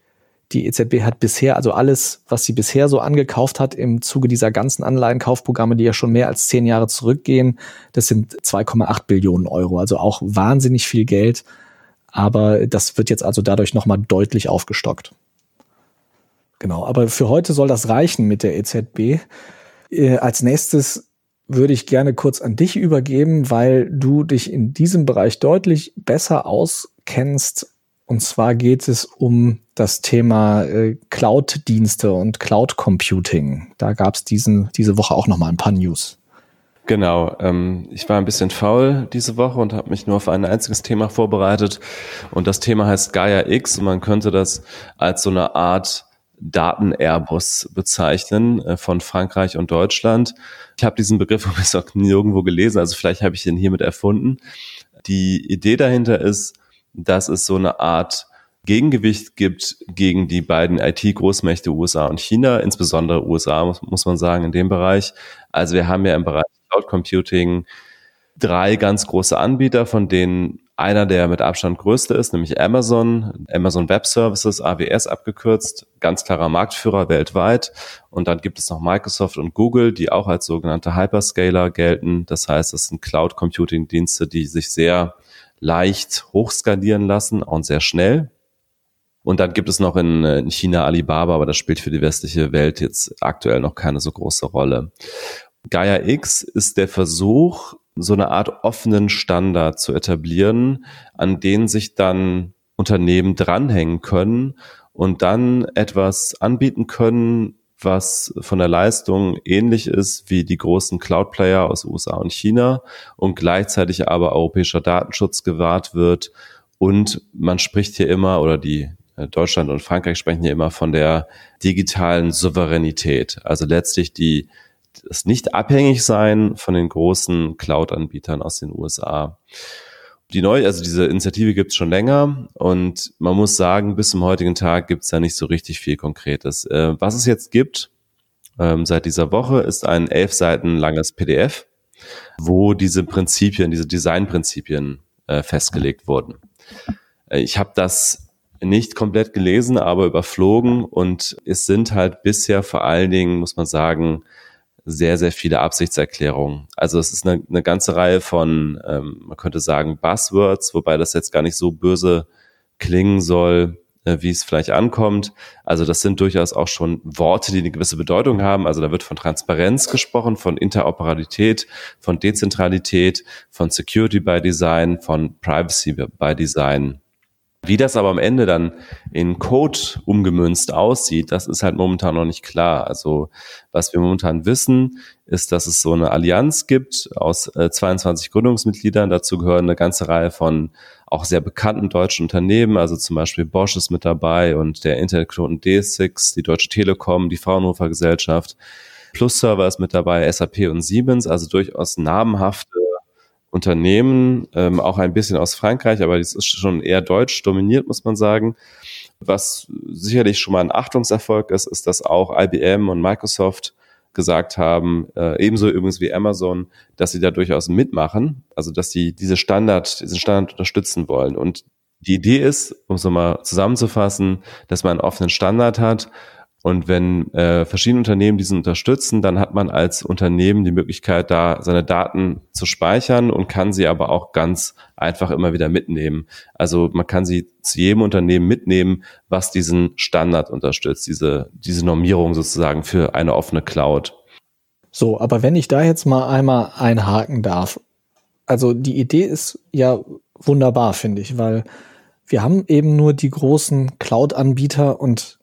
die EZB hat bisher, also alles, was sie bisher so angekauft hat im Zuge dieser ganzen Anleihenkaufprogramme, die ja schon mehr als zehn Jahre zurückgehen, das sind 2,8 Billionen Euro. Also auch wahnsinnig viel Geld. Aber das wird jetzt also dadurch nochmal deutlich aufgestockt. Genau, aber für heute soll das reichen mit der EZB. Äh, als nächstes würde ich gerne kurz an dich übergeben, weil du dich in diesem Bereich deutlich besser auskennst und zwar geht es um das Thema äh, Cloud-Dienste und Cloud-Computing. Da gab es diese Woche auch noch mal ein paar News. Genau, ähm, ich war ein bisschen faul diese Woche und habe mich nur auf ein einziges Thema vorbereitet. Und das Thema heißt Gaia X und man könnte das als so eine Art Daten-Airbus bezeichnen äh, von Frankreich und Deutschland. Ich habe diesen Begriff übrigens auch nirgendwo gelesen, also vielleicht habe ich den hiermit erfunden. Die Idee dahinter ist, dass es so eine Art Gegengewicht gibt gegen die beiden IT-Großmächte USA und China, insbesondere USA, muss, muss man sagen, in dem Bereich. Also wir haben ja im Bereich Cloud Computing drei ganz große Anbieter, von denen einer der mit Abstand größte ist, nämlich Amazon, Amazon Web Services, AWS abgekürzt, ganz klarer Marktführer weltweit. Und dann gibt es noch Microsoft und Google, die auch als sogenannte Hyperscaler gelten. Das heißt, es sind Cloud Computing Dienste, die sich sehr leicht hochskalieren lassen und sehr schnell. Und dann gibt es noch in, in, China Alibaba, aber das spielt für die westliche Welt jetzt aktuell noch keine so große Rolle. Gaia X ist der Versuch, so eine Art offenen Standard zu etablieren, an den sich dann Unternehmen dranhängen können und dann etwas anbieten können, was von der Leistung ähnlich ist wie die großen Cloud-Player aus USA und China und gleichzeitig aber europäischer Datenschutz gewahrt wird. Und man spricht hier immer, oder die äh, Deutschland und Frankreich sprechen hier immer von der digitalen Souveränität. Also letztlich die, das nicht abhängig sein von den großen Cloud-Anbietern aus den USA die neue, also diese Initiative gibt es schon länger und man muss sagen, bis zum heutigen Tag gibt es da nicht so richtig viel Konkretes. Äh, was es jetzt gibt ähm, seit dieser Woche ist ein elf Seiten langes PDF, wo diese Prinzipien, diese Designprinzipien äh, festgelegt wurden. Äh, ich habe das nicht komplett gelesen, aber überflogen und es sind halt bisher vor allen Dingen, muss man sagen, sehr, sehr viele Absichtserklärungen. Also es ist eine, eine ganze Reihe von, ähm, man könnte sagen, Buzzwords, wobei das jetzt gar nicht so böse klingen soll, äh, wie es vielleicht ankommt. Also das sind durchaus auch schon Worte, die eine gewisse Bedeutung haben. Also da wird von Transparenz gesprochen, von Interoperabilität, von Dezentralität, von Security by Design, von Privacy by Design. Wie das aber am Ende dann in Code umgemünzt aussieht, das ist halt momentan noch nicht klar. Also was wir momentan wissen, ist, dass es so eine Allianz gibt aus äh, 22 Gründungsmitgliedern. Dazu gehören eine ganze Reihe von auch sehr bekannten deutschen Unternehmen, also zum Beispiel Bosch ist mit dabei und der Internetknoten D6, die Deutsche Telekom, die Fraunhofer Gesellschaft. Plus Server ist mit dabei, SAP und Siemens, also durchaus namhafte Unternehmen, ähm, auch ein bisschen aus Frankreich, aber das ist schon eher deutsch dominiert, muss man sagen. Was sicherlich schon mal ein Achtungserfolg ist, ist, dass auch IBM und Microsoft gesagt haben, äh, ebenso übrigens wie Amazon, dass sie da durchaus mitmachen, also dass sie diese Standard, diesen Standard unterstützen wollen. Und die Idee ist, um es nochmal zusammenzufassen, dass man einen offenen Standard hat und wenn äh, verschiedene Unternehmen diesen unterstützen, dann hat man als Unternehmen die Möglichkeit, da seine Daten zu speichern und kann sie aber auch ganz einfach immer wieder mitnehmen. Also man kann sie zu jedem Unternehmen mitnehmen, was diesen Standard unterstützt, diese, diese Normierung sozusagen für eine offene Cloud. So, aber wenn ich da jetzt mal einmal einhaken darf. Also die Idee ist ja wunderbar, finde ich, weil wir haben eben nur die großen Cloud-Anbieter und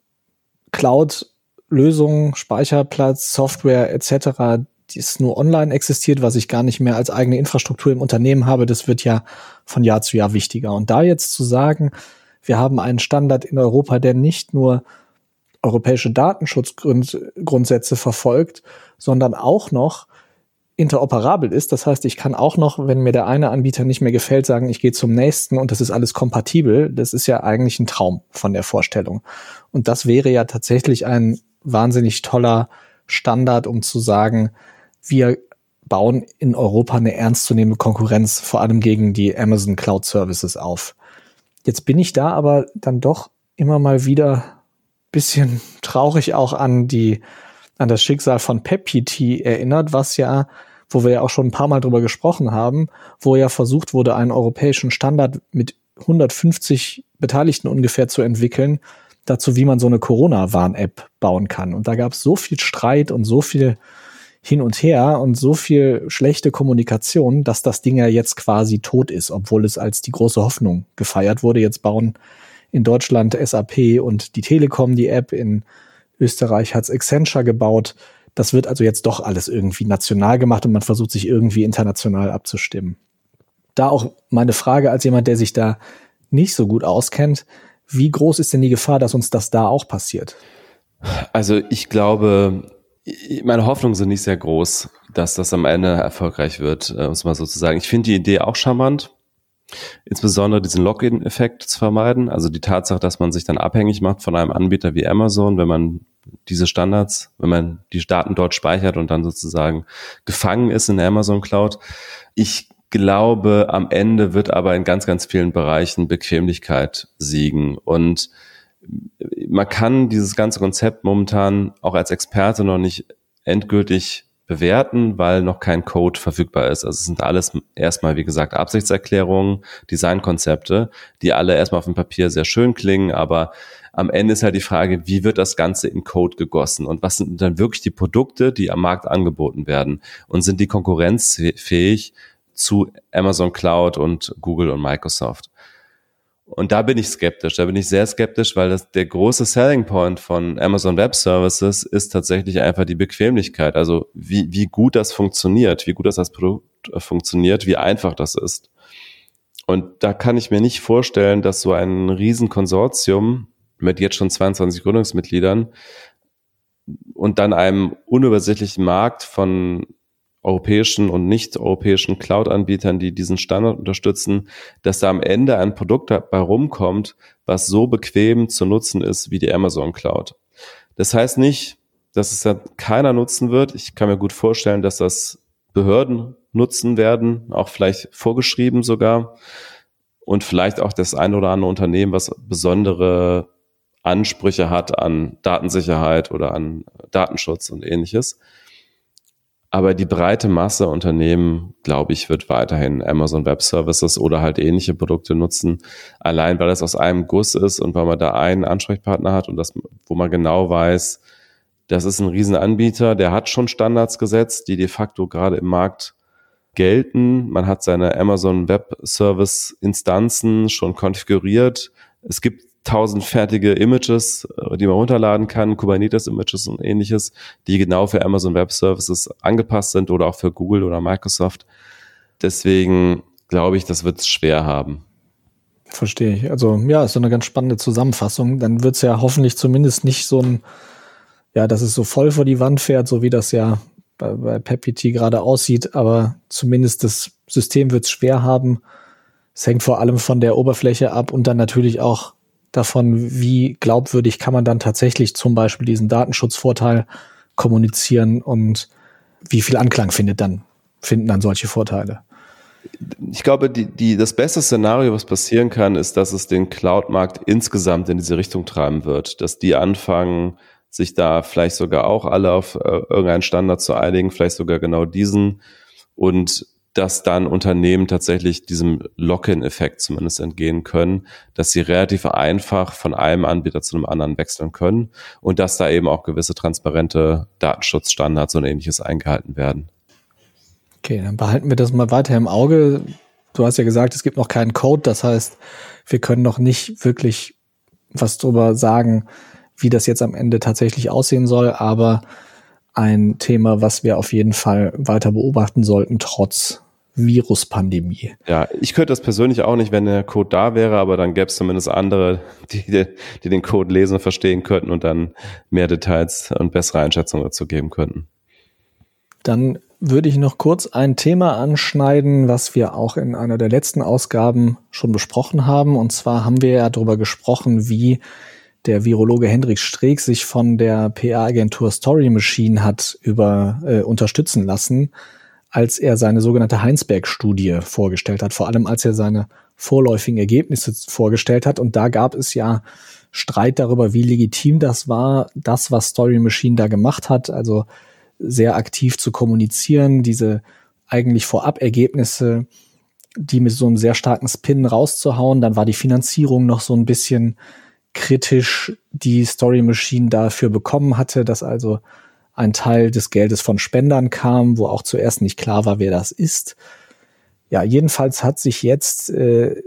Cloud-Lösungen, Speicherplatz, Software etc., die es nur online existiert, was ich gar nicht mehr als eigene Infrastruktur im Unternehmen habe, das wird ja von Jahr zu Jahr wichtiger. Und da jetzt zu sagen, wir haben einen Standard in Europa, der nicht nur europäische Datenschutzgrundsätze verfolgt, sondern auch noch interoperabel ist. Das heißt, ich kann auch noch, wenn mir der eine Anbieter nicht mehr gefällt, sagen, ich gehe zum nächsten und das ist alles kompatibel. Das ist ja eigentlich ein Traum von der Vorstellung. Und das wäre ja tatsächlich ein wahnsinnig toller Standard, um zu sagen, wir bauen in Europa eine ernstzunehmende Konkurrenz, vor allem gegen die Amazon Cloud Services auf. Jetzt bin ich da aber dann doch immer mal wieder bisschen traurig auch an die, an das Schicksal von PepPT erinnert, was ja wo wir ja auch schon ein paar Mal drüber gesprochen haben, wo ja versucht wurde, einen europäischen Standard mit 150 Beteiligten ungefähr zu entwickeln, dazu, wie man so eine Corona-Warn-App bauen kann. Und da gab es so viel Streit und so viel hin und her und so viel schlechte Kommunikation, dass das Ding ja jetzt quasi tot ist, obwohl es als die große Hoffnung gefeiert wurde. Jetzt bauen in Deutschland SAP und die Telekom die App, in Österreich hat's Accenture gebaut. Das wird also jetzt doch alles irgendwie national gemacht und man versucht sich irgendwie international abzustimmen. Da auch meine Frage als jemand, der sich da nicht so gut auskennt, wie groß ist denn die Gefahr, dass uns das da auch passiert? Also ich glaube, meine Hoffnungen sind nicht sehr groß, dass das am Ende erfolgreich wird, äh, um es mal so zu sagen. Ich finde die Idee auch charmant, insbesondere diesen Login-Effekt zu vermeiden. Also die Tatsache, dass man sich dann abhängig macht von einem Anbieter wie Amazon, wenn man diese Standards, wenn man die Daten dort speichert und dann sozusagen gefangen ist in der Amazon Cloud. Ich glaube, am Ende wird aber in ganz, ganz vielen Bereichen Bequemlichkeit siegen und man kann dieses ganze Konzept momentan auch als Experte noch nicht endgültig bewerten, weil noch kein Code verfügbar ist. Also es sind alles erstmal, wie gesagt, Absichtserklärungen, Designkonzepte, die alle erstmal auf dem Papier sehr schön klingen, aber am Ende ist halt die Frage, wie wird das Ganze in Code gegossen und was sind dann wirklich die Produkte, die am Markt angeboten werden und sind die konkurrenzfähig zu Amazon Cloud und Google und Microsoft. Und da bin ich skeptisch. Da bin ich sehr skeptisch, weil das, der große Selling Point von Amazon Web Services ist tatsächlich einfach die Bequemlichkeit. Also wie, wie gut das funktioniert, wie gut das als Produkt funktioniert, wie einfach das ist. Und da kann ich mir nicht vorstellen, dass so ein Riesenkonsortium mit jetzt schon 22 Gründungsmitgliedern und dann einem unübersichtlichen Markt von europäischen und nicht-europäischen Cloud-Anbietern, die diesen Standard unterstützen, dass da am Ende ein Produkt dabei rumkommt, was so bequem zu nutzen ist wie die Amazon Cloud. Das heißt nicht, dass es dann keiner nutzen wird. Ich kann mir gut vorstellen, dass das Behörden nutzen werden, auch vielleicht vorgeschrieben sogar. Und vielleicht auch das ein oder andere Unternehmen, was besondere Ansprüche hat an Datensicherheit oder an Datenschutz und ähnliches. Aber die breite Masse Unternehmen, glaube ich, wird weiterhin Amazon Web Services oder halt ähnliche Produkte nutzen. Allein weil das aus einem Guss ist und weil man da einen Ansprechpartner hat und das, wo man genau weiß, das ist ein Riesenanbieter, der hat schon Standards gesetzt, die de facto gerade im Markt gelten. Man hat seine Amazon Web Service Instanzen schon konfiguriert. Es gibt tausend fertige Images, äh, die man runterladen kann, Kubernetes-Images und ähnliches, die genau für Amazon Web Services angepasst sind oder auch für Google oder Microsoft. Deswegen glaube ich, das wird es schwer haben. Verstehe ich. Also ja, ist so eine ganz spannende Zusammenfassung. Dann wird es ja hoffentlich zumindest nicht so ein, ja, dass es so voll vor die Wand fährt, so wie das ja bei, bei PepPT gerade aussieht, aber zumindest das System wird es schwer haben. Es hängt vor allem von der Oberfläche ab und dann natürlich auch davon, wie glaubwürdig kann man dann tatsächlich zum Beispiel diesen Datenschutzvorteil kommunizieren und wie viel Anklang findet dann, finden dann solche Vorteile? Ich glaube, die, die, das beste Szenario, was passieren kann, ist, dass es den Cloud-Markt insgesamt in diese Richtung treiben wird, dass die anfangen, sich da vielleicht sogar auch alle auf äh, irgendeinen Standard zu einigen, vielleicht sogar genau diesen und dass dann Unternehmen tatsächlich diesem Lock-in-Effekt zumindest entgehen können, dass sie relativ einfach von einem Anbieter zu einem anderen wechseln können und dass da eben auch gewisse transparente Datenschutzstandards und ähnliches eingehalten werden. Okay, dann behalten wir das mal weiter im Auge. du hast ja gesagt, es gibt noch keinen Code, das heißt, wir können noch nicht wirklich was drüber sagen, wie das jetzt am Ende tatsächlich aussehen soll, aber ein Thema, was wir auf jeden Fall weiter beobachten sollten, trotz Viruspandemie. Ja, ich könnte das persönlich auch nicht, wenn der Code da wäre, aber dann gäbe es zumindest andere, die, die den Code lesen und verstehen könnten und dann mehr Details und bessere Einschätzungen dazu geben könnten. Dann würde ich noch kurz ein Thema anschneiden, was wir auch in einer der letzten Ausgaben schon besprochen haben. Und zwar haben wir ja darüber gesprochen, wie der Virologe Hendrik Streeck sich von der PR-Agentur Story Machine hat über äh, unterstützen lassen, als er seine sogenannte Heinsberg-Studie vorgestellt hat, vor allem als er seine vorläufigen Ergebnisse vorgestellt hat. Und da gab es ja Streit darüber, wie legitim das war, das, was Story Machine da gemacht hat. Also sehr aktiv zu kommunizieren, diese eigentlich vorab Ergebnisse, die mit so einem sehr starken Spin rauszuhauen. Dann war die Finanzierung noch so ein bisschen kritisch, die Story Machine dafür bekommen hatte, dass also ein Teil des Geldes von Spendern kam, wo auch zuerst nicht klar war, wer das ist. Ja, jedenfalls hat sich jetzt äh,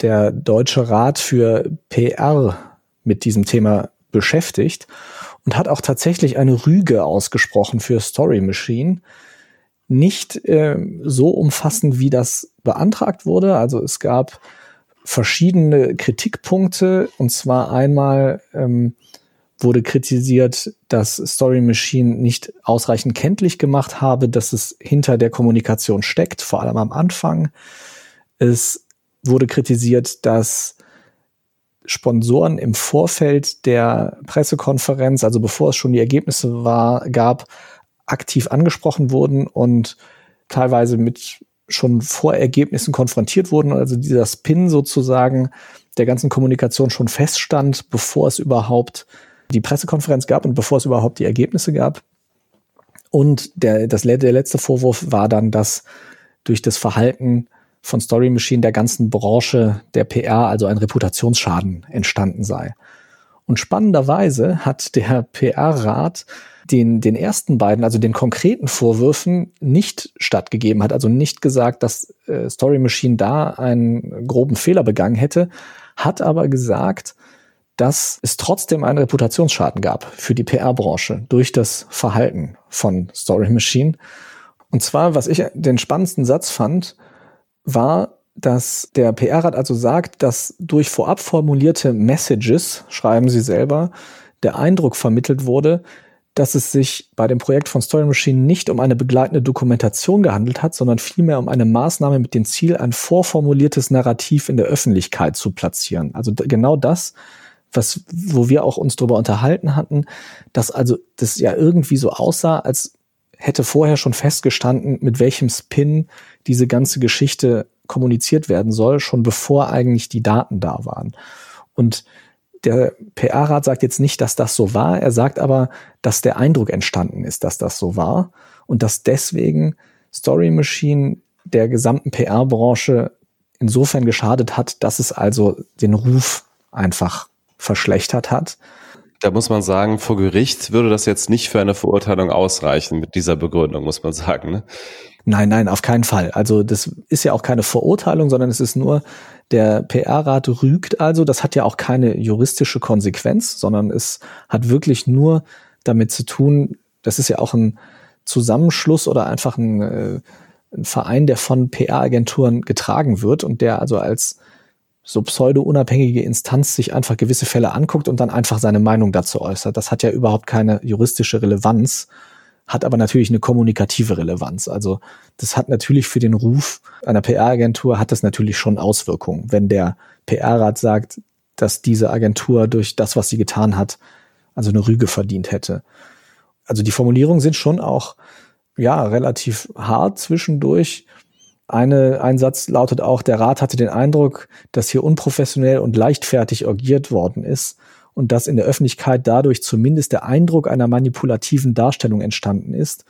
der Deutsche Rat für PR mit diesem Thema beschäftigt und hat auch tatsächlich eine Rüge ausgesprochen für Story Machine. Nicht äh, so umfassend, wie das beantragt wurde. Also es gab verschiedene Kritikpunkte. Und zwar einmal ähm, wurde kritisiert, dass Story Machine nicht ausreichend kenntlich gemacht habe, dass es hinter der Kommunikation steckt, vor allem am Anfang. Es wurde kritisiert, dass Sponsoren im Vorfeld der Pressekonferenz, also bevor es schon die Ergebnisse war, gab, aktiv angesprochen wurden und teilweise mit schon Vorergebnissen konfrontiert wurden, also dieser Spin sozusagen der ganzen Kommunikation schon feststand, bevor es überhaupt die Pressekonferenz gab und bevor es überhaupt die Ergebnisse gab. Und der, das, der letzte Vorwurf war dann, dass durch das Verhalten von Story Machine der ganzen Branche der PR, also ein Reputationsschaden entstanden sei. Und spannenderweise hat der PR-Rat den, den ersten beiden, also den konkreten Vorwürfen nicht stattgegeben, hat also nicht gesagt, dass äh, Story Machine da einen groben Fehler begangen hätte, hat aber gesagt, dass es trotzdem einen Reputationsschaden gab für die PR-Branche durch das Verhalten von Story Machine. Und zwar, was ich den spannendsten Satz fand, war, dass der PR-Rat also sagt, dass durch vorab formulierte Messages, schreiben sie selber, der Eindruck vermittelt wurde, dass es sich bei dem Projekt von Story Machine nicht um eine begleitende Dokumentation gehandelt hat, sondern vielmehr um eine Maßnahme mit dem Ziel, ein vorformuliertes Narrativ in der Öffentlichkeit zu platzieren. Also genau das, was, wo wir auch uns darüber unterhalten hatten, dass also das ja irgendwie so aussah, als hätte vorher schon festgestanden, mit welchem Spin diese ganze Geschichte kommuniziert werden soll, schon bevor eigentlich die Daten da waren. Und der PR-Rat sagt jetzt nicht, dass das so war, er sagt aber, dass der Eindruck entstanden ist, dass das so war und dass deswegen Story Machine der gesamten PR-Branche insofern geschadet hat, dass es also den Ruf einfach verschlechtert hat da muss man sagen, vor Gericht würde das jetzt nicht für eine Verurteilung ausreichen mit dieser Begründung, muss man sagen. Ne? Nein, nein, auf keinen Fall. Also das ist ja auch keine Verurteilung, sondern es ist nur, der PR-Rat rügt also, das hat ja auch keine juristische Konsequenz, sondern es hat wirklich nur damit zu tun, das ist ja auch ein Zusammenschluss oder einfach ein, äh, ein Verein, der von PR-Agenturen getragen wird und der also als so pseudo-unabhängige Instanz sich einfach gewisse Fälle anguckt und dann einfach seine Meinung dazu äußert. Das hat ja überhaupt keine juristische Relevanz, hat aber natürlich eine kommunikative Relevanz. Also das hat natürlich für den Ruf einer PR-Agentur hat das natürlich schon Auswirkungen, wenn der PR-Rat sagt, dass diese Agentur durch das, was sie getan hat, also eine Rüge verdient hätte. Also die Formulierungen sind schon auch ja relativ hart zwischendurch. Eine, ein Satz lautet auch, der Rat hatte den Eindruck, dass hier unprofessionell und leichtfertig agiert worden ist und dass in der Öffentlichkeit dadurch zumindest der Eindruck einer manipulativen Darstellung entstanden ist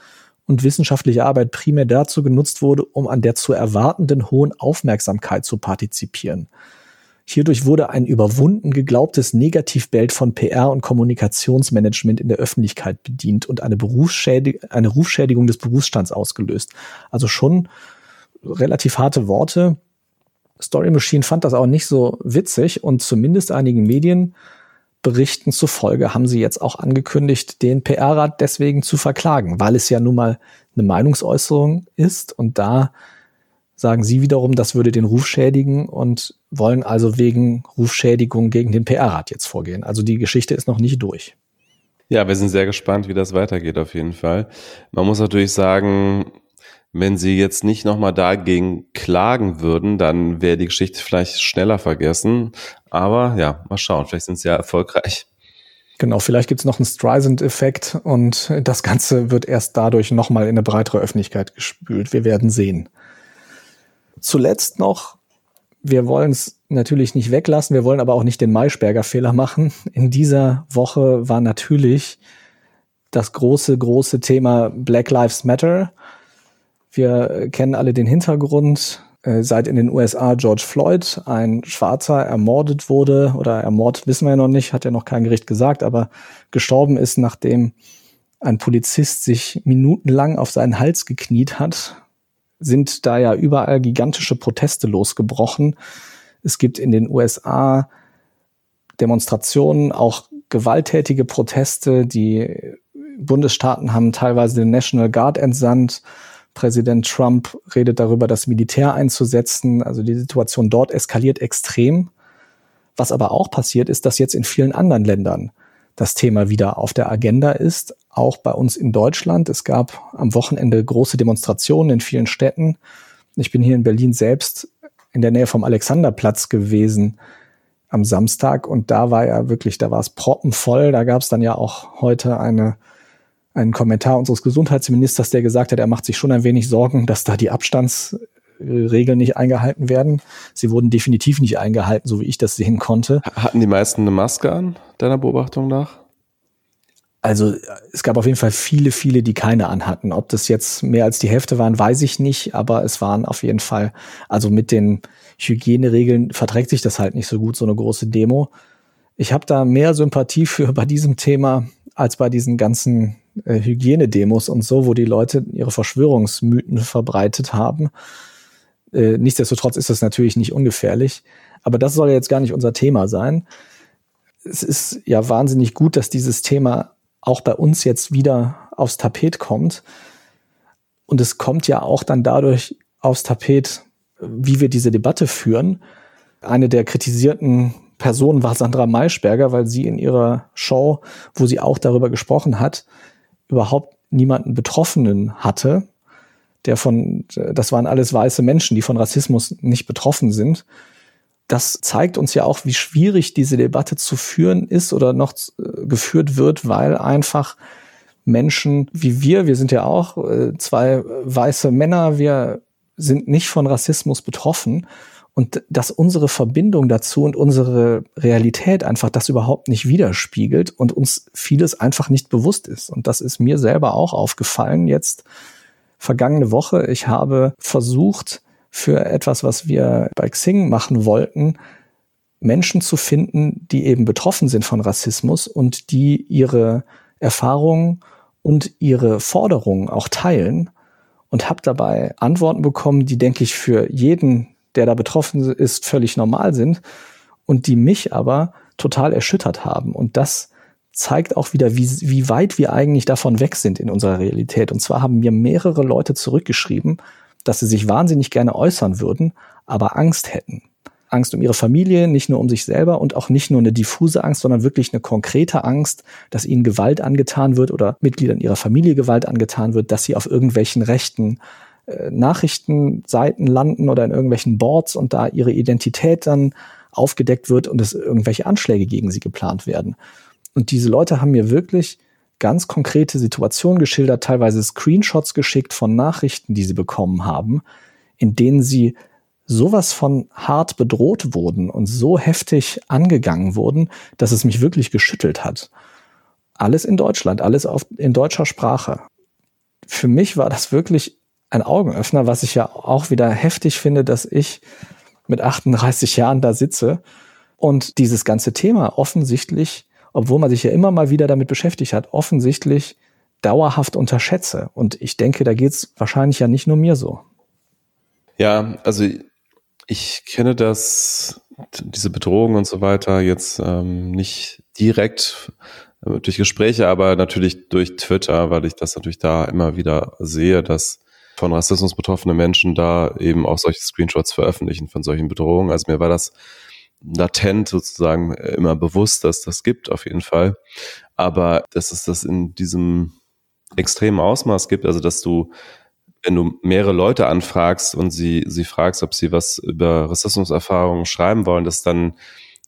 und wissenschaftliche Arbeit primär dazu genutzt wurde, um an der zu erwartenden hohen Aufmerksamkeit zu partizipieren. Hierdurch wurde ein überwunden geglaubtes Negativbild von PR und Kommunikationsmanagement in der Öffentlichkeit bedient und eine, Berufsschädig eine Rufschädigung des Berufsstands ausgelöst. Also schon relativ harte Worte. Story Machine fand das auch nicht so witzig und zumindest einigen Medienberichten zufolge haben sie jetzt auch angekündigt, den PR-Rat deswegen zu verklagen, weil es ja nun mal eine Meinungsäußerung ist und da sagen sie wiederum, das würde den Ruf schädigen und wollen also wegen Rufschädigung gegen den PR-Rat jetzt vorgehen. Also die Geschichte ist noch nicht durch. Ja, wir sind sehr gespannt, wie das weitergeht auf jeden Fall. Man muss natürlich sagen, wenn sie jetzt nicht nochmal dagegen klagen würden, dann wäre die Geschichte vielleicht schneller vergessen. Aber ja, mal schauen, vielleicht sind sie ja erfolgreich. Genau, vielleicht gibt es noch einen Streisand-Effekt und das Ganze wird erst dadurch nochmal in eine breitere Öffentlichkeit gespült. Wir werden sehen. Zuletzt noch, wir wollen es natürlich nicht weglassen, wir wollen aber auch nicht den Maischberger-Fehler machen. In dieser Woche war natürlich das große, große Thema Black Lives Matter. Wir kennen alle den Hintergrund. Äh, seit in den USA George Floyd, ein Schwarzer, ermordet wurde, oder ermordet wissen wir ja noch nicht, hat ja noch kein Gericht gesagt, aber gestorben ist, nachdem ein Polizist sich minutenlang auf seinen Hals gekniet hat, sind da ja überall gigantische Proteste losgebrochen. Es gibt in den USA Demonstrationen, auch gewalttätige Proteste. Die Bundesstaaten haben teilweise den National Guard entsandt. Präsident Trump redet darüber, das Militär einzusetzen. Also die Situation dort eskaliert extrem. Was aber auch passiert, ist, dass jetzt in vielen anderen Ländern das Thema wieder auf der Agenda ist, auch bei uns in Deutschland. Es gab am Wochenende große Demonstrationen in vielen Städten. Ich bin hier in Berlin selbst in der Nähe vom Alexanderplatz gewesen am Samstag und da war ja wirklich, da war es proppenvoll. Da gab es dann ja auch heute eine einen Kommentar unseres Gesundheitsministers, der gesagt hat, er macht sich schon ein wenig Sorgen, dass da die Abstandsregeln nicht eingehalten werden. Sie wurden definitiv nicht eingehalten, so wie ich das sehen konnte. Hatten die meisten eine Maske an, deiner Beobachtung nach? Also es gab auf jeden Fall viele, viele, die keine anhatten. Ob das jetzt mehr als die Hälfte waren, weiß ich nicht, aber es waren auf jeden Fall, also mit den Hygieneregeln verträgt sich das halt nicht so gut, so eine große Demo. Ich habe da mehr Sympathie für bei diesem Thema als bei diesen ganzen äh, Hygienedemos und so, wo die Leute ihre Verschwörungsmythen verbreitet haben. Äh, nichtsdestotrotz ist das natürlich nicht ungefährlich. Aber das soll jetzt gar nicht unser Thema sein. Es ist ja wahnsinnig gut, dass dieses Thema auch bei uns jetzt wieder aufs Tapet kommt. Und es kommt ja auch dann dadurch aufs Tapet, wie wir diese Debatte führen. Eine der kritisierten Personen war Sandra Maischberger, weil sie in ihrer Show, wo sie auch darüber gesprochen hat, überhaupt niemanden Betroffenen hatte, der von, das waren alles weiße Menschen, die von Rassismus nicht betroffen sind. Das zeigt uns ja auch, wie schwierig diese Debatte zu führen ist oder noch äh, geführt wird, weil einfach Menschen wie wir, wir sind ja auch äh, zwei weiße Männer, wir sind nicht von Rassismus betroffen und dass unsere Verbindung dazu und unsere Realität einfach das überhaupt nicht widerspiegelt und uns vieles einfach nicht bewusst ist. Und das ist mir selber auch aufgefallen jetzt vergangene Woche. Ich habe versucht, für etwas, was wir bei Xing machen wollten, Menschen zu finden, die eben betroffen sind von Rassismus und die ihre Erfahrungen und ihre Forderungen auch teilen und habe dabei Antworten bekommen, die, denke ich, für jeden der da betroffen ist, völlig normal sind und die mich aber total erschüttert haben. Und das zeigt auch wieder, wie, wie weit wir eigentlich davon weg sind in unserer Realität. Und zwar haben mir mehrere Leute zurückgeschrieben, dass sie sich wahnsinnig gerne äußern würden, aber Angst hätten. Angst um ihre Familie, nicht nur um sich selber und auch nicht nur eine diffuse Angst, sondern wirklich eine konkrete Angst, dass ihnen Gewalt angetan wird oder Mitgliedern ihrer Familie Gewalt angetan wird, dass sie auf irgendwelchen Rechten Nachrichtenseiten landen oder in irgendwelchen Boards und da ihre Identität dann aufgedeckt wird und es irgendwelche Anschläge gegen sie geplant werden. Und diese Leute haben mir wirklich ganz konkrete Situationen geschildert, teilweise Screenshots geschickt von Nachrichten, die sie bekommen haben, in denen sie sowas von hart bedroht wurden und so heftig angegangen wurden, dass es mich wirklich geschüttelt hat. Alles in Deutschland, alles auf, in deutscher Sprache. Für mich war das wirklich ein Augenöffner, was ich ja auch wieder heftig finde, dass ich mit 38 Jahren da sitze und dieses ganze Thema offensichtlich, obwohl man sich ja immer mal wieder damit beschäftigt hat, offensichtlich dauerhaft unterschätze. Und ich denke, da geht's wahrscheinlich ja nicht nur mir so. Ja, also Ich kenne das, diese Bedrohung und so weiter jetzt ähm, nicht direkt äh, durch Gespräche, aber natürlich durch Twitter, weil ich das natürlich da immer wieder sehe, dass von Rassismus betroffene Menschen da eben auch solche Screenshots veröffentlichen von solchen Bedrohungen. Also mir war das latent sozusagen immer bewusst, dass das gibt, auf jeden Fall. Aber dass es das in diesem extremen Ausmaß gibt, also dass du, wenn du mehrere Leute anfragst und sie, sie fragst, ob sie was über Rassismuserfahrungen schreiben wollen, dass dann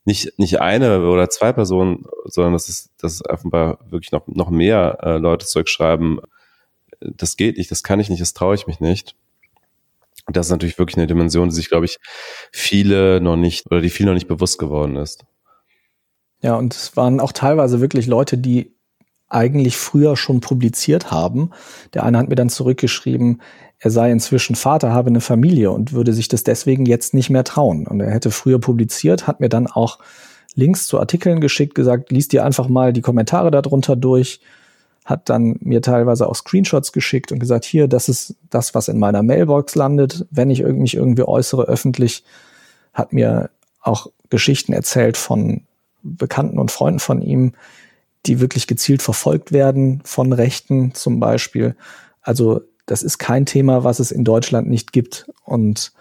nicht, nicht eine oder zwei Personen, sondern dass es, dass offenbar wirklich noch, noch mehr äh, Leute zurückschreiben, das geht nicht, das kann ich nicht, das traue ich mich nicht. Das ist natürlich wirklich eine Dimension, die sich, glaube ich, viele noch nicht oder die viel noch nicht bewusst geworden ist. Ja, und es waren auch teilweise wirklich Leute, die eigentlich früher schon publiziert haben. Der eine hat mir dann zurückgeschrieben, er sei inzwischen Vater, habe eine Familie und würde sich das deswegen jetzt nicht mehr trauen. Und er hätte früher publiziert, hat mir dann auch Links zu Artikeln geschickt, gesagt, liest dir einfach mal die Kommentare darunter durch hat dann mir teilweise auch Screenshots geschickt und gesagt, hier, das ist das, was in meiner Mailbox landet, wenn ich mich irgendwie äußere öffentlich, hat mir auch Geschichten erzählt von Bekannten und Freunden von ihm, die wirklich gezielt verfolgt werden von Rechten zum Beispiel. Also das ist kein Thema, was es in Deutschland nicht gibt. Und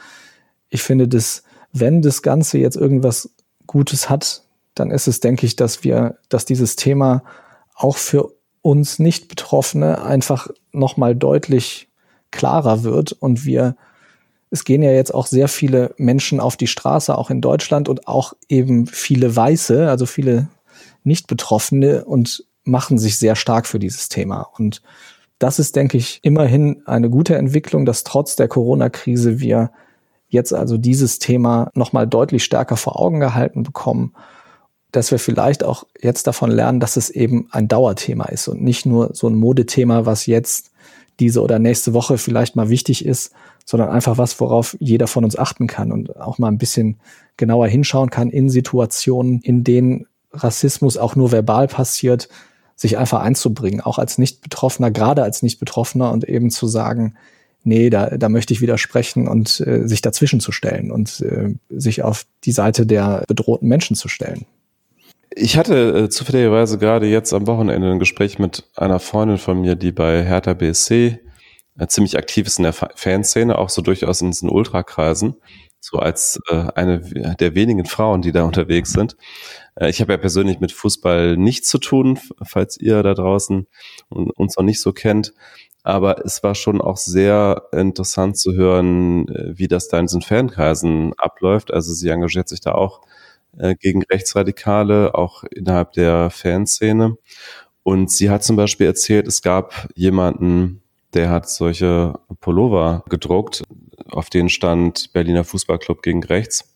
ich finde, dass wenn das Ganze jetzt irgendwas Gutes hat, dann ist es, denke ich, dass wir, dass dieses Thema auch für uns Nicht-Betroffene einfach nochmal deutlich klarer wird und wir es gehen ja jetzt auch sehr viele Menschen auf die Straße, auch in Deutschland und auch eben viele Weiße, also viele Nicht-Betroffene und machen sich sehr stark für dieses Thema. Und das ist, denke ich, immerhin eine gute Entwicklung, dass trotz der Corona-Krise wir jetzt also dieses Thema nochmal deutlich stärker vor Augen gehalten bekommen dass wir vielleicht auch jetzt davon lernen, dass es eben ein Dauerthema ist und nicht nur so ein Modethema, was jetzt diese oder nächste Woche vielleicht mal wichtig ist, sondern einfach was, worauf jeder von uns achten kann und auch mal ein bisschen genauer hinschauen kann in Situationen, in denen Rassismus auch nur verbal passiert, sich einfach einzubringen, auch als Nicht-Betroffener, gerade als Nicht-Betroffener und eben zu sagen, nee, da, da möchte ich widersprechen und äh, sich dazwischen zu stellen und äh, sich auf die Seite der bedrohten Menschen zu stellen. Ich hatte äh, zufälligerweise gerade jetzt am Wochenende ein Gespräch mit einer Freundin von mir, die bei Hertha BSC äh, ziemlich aktiv ist in der Fanszene, auch so durchaus in diesen Ultrakreisen, so als äh, eine der wenigen Frauen, die da unterwegs sind. Äh, ich habe ja persönlich mit Fußball nichts zu tun, falls ihr da draußen uns noch nicht so kennt. Aber es war schon auch sehr interessant zu hören, äh, wie das da in diesen Fankreisen abläuft. Also sie engagiert sich da auch äh, gegen Rechtsradikale, auch innerhalb der Fanszene. Und sie hat zum Beispiel erzählt, es gab jemanden, der hat solche Pullover gedruckt, auf denen stand Berliner Fußballclub gegen rechts.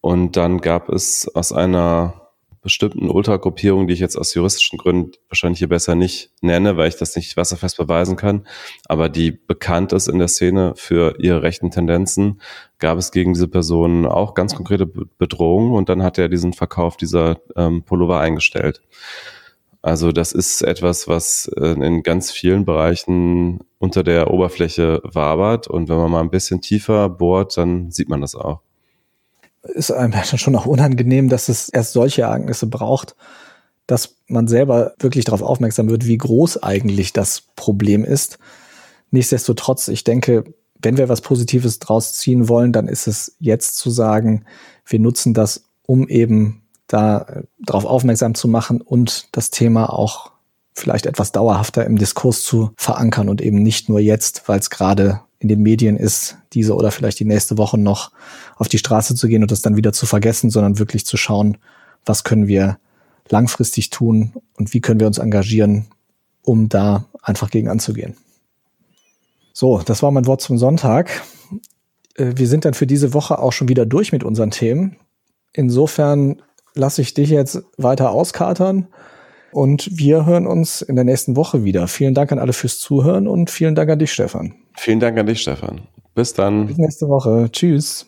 Und dann gab es aus einer bestimmten Ultragruppierungen, die ich jetzt aus juristischen Gründen wahrscheinlich hier besser nicht nenne, weil ich das nicht wasserfest beweisen kann, aber die bekannt ist in der Szene für ihre rechten Tendenzen, gab es gegen diese Person auch ganz konkrete Bedrohungen und dann hat er diesen Verkauf dieser ähm, Pullover eingestellt. Also das ist etwas, was äh, in ganz vielen Bereichen unter der Oberfläche wabert und wenn man mal ein bisschen tiefer bohrt, dann sieht man das auch ist einem schon auch unangenehm, dass es erst solche Ereignisse braucht, dass man selber wirklich darauf aufmerksam wird, wie groß eigentlich das Problem ist. Nichtsdestotrotz, ich denke, wenn wir was Positives draus ziehen wollen, dann ist es jetzt zu sagen, wir nutzen das, um eben da äh, darauf aufmerksam zu machen und das Thema auch vielleicht etwas dauerhafter im Diskurs zu verankern und eben nicht nur jetzt, weil es gerade in den Medien ist, diese oder vielleicht die nächste Woche noch auf die Straße zu gehen und das dann wieder zu vergessen, sondern wirklich zu schauen, was können wir langfristig tun und wie können wir uns engagieren, um da einfach gegen anzugehen. So, das war mein Wort zum Sonntag. Äh, wir sind dann für diese Woche auch schon wieder durch mit unseren Themen. Insofern lasse ich dich jetzt weiter auskatern und wir hören uns in der nächsten Woche wieder. Vielen Dank an alle fürs Zuhören und vielen Dank an dich, Stefan. Vielen Dank an dich, Stefan. Bis dann. Bis nächste Woche. Tschüss.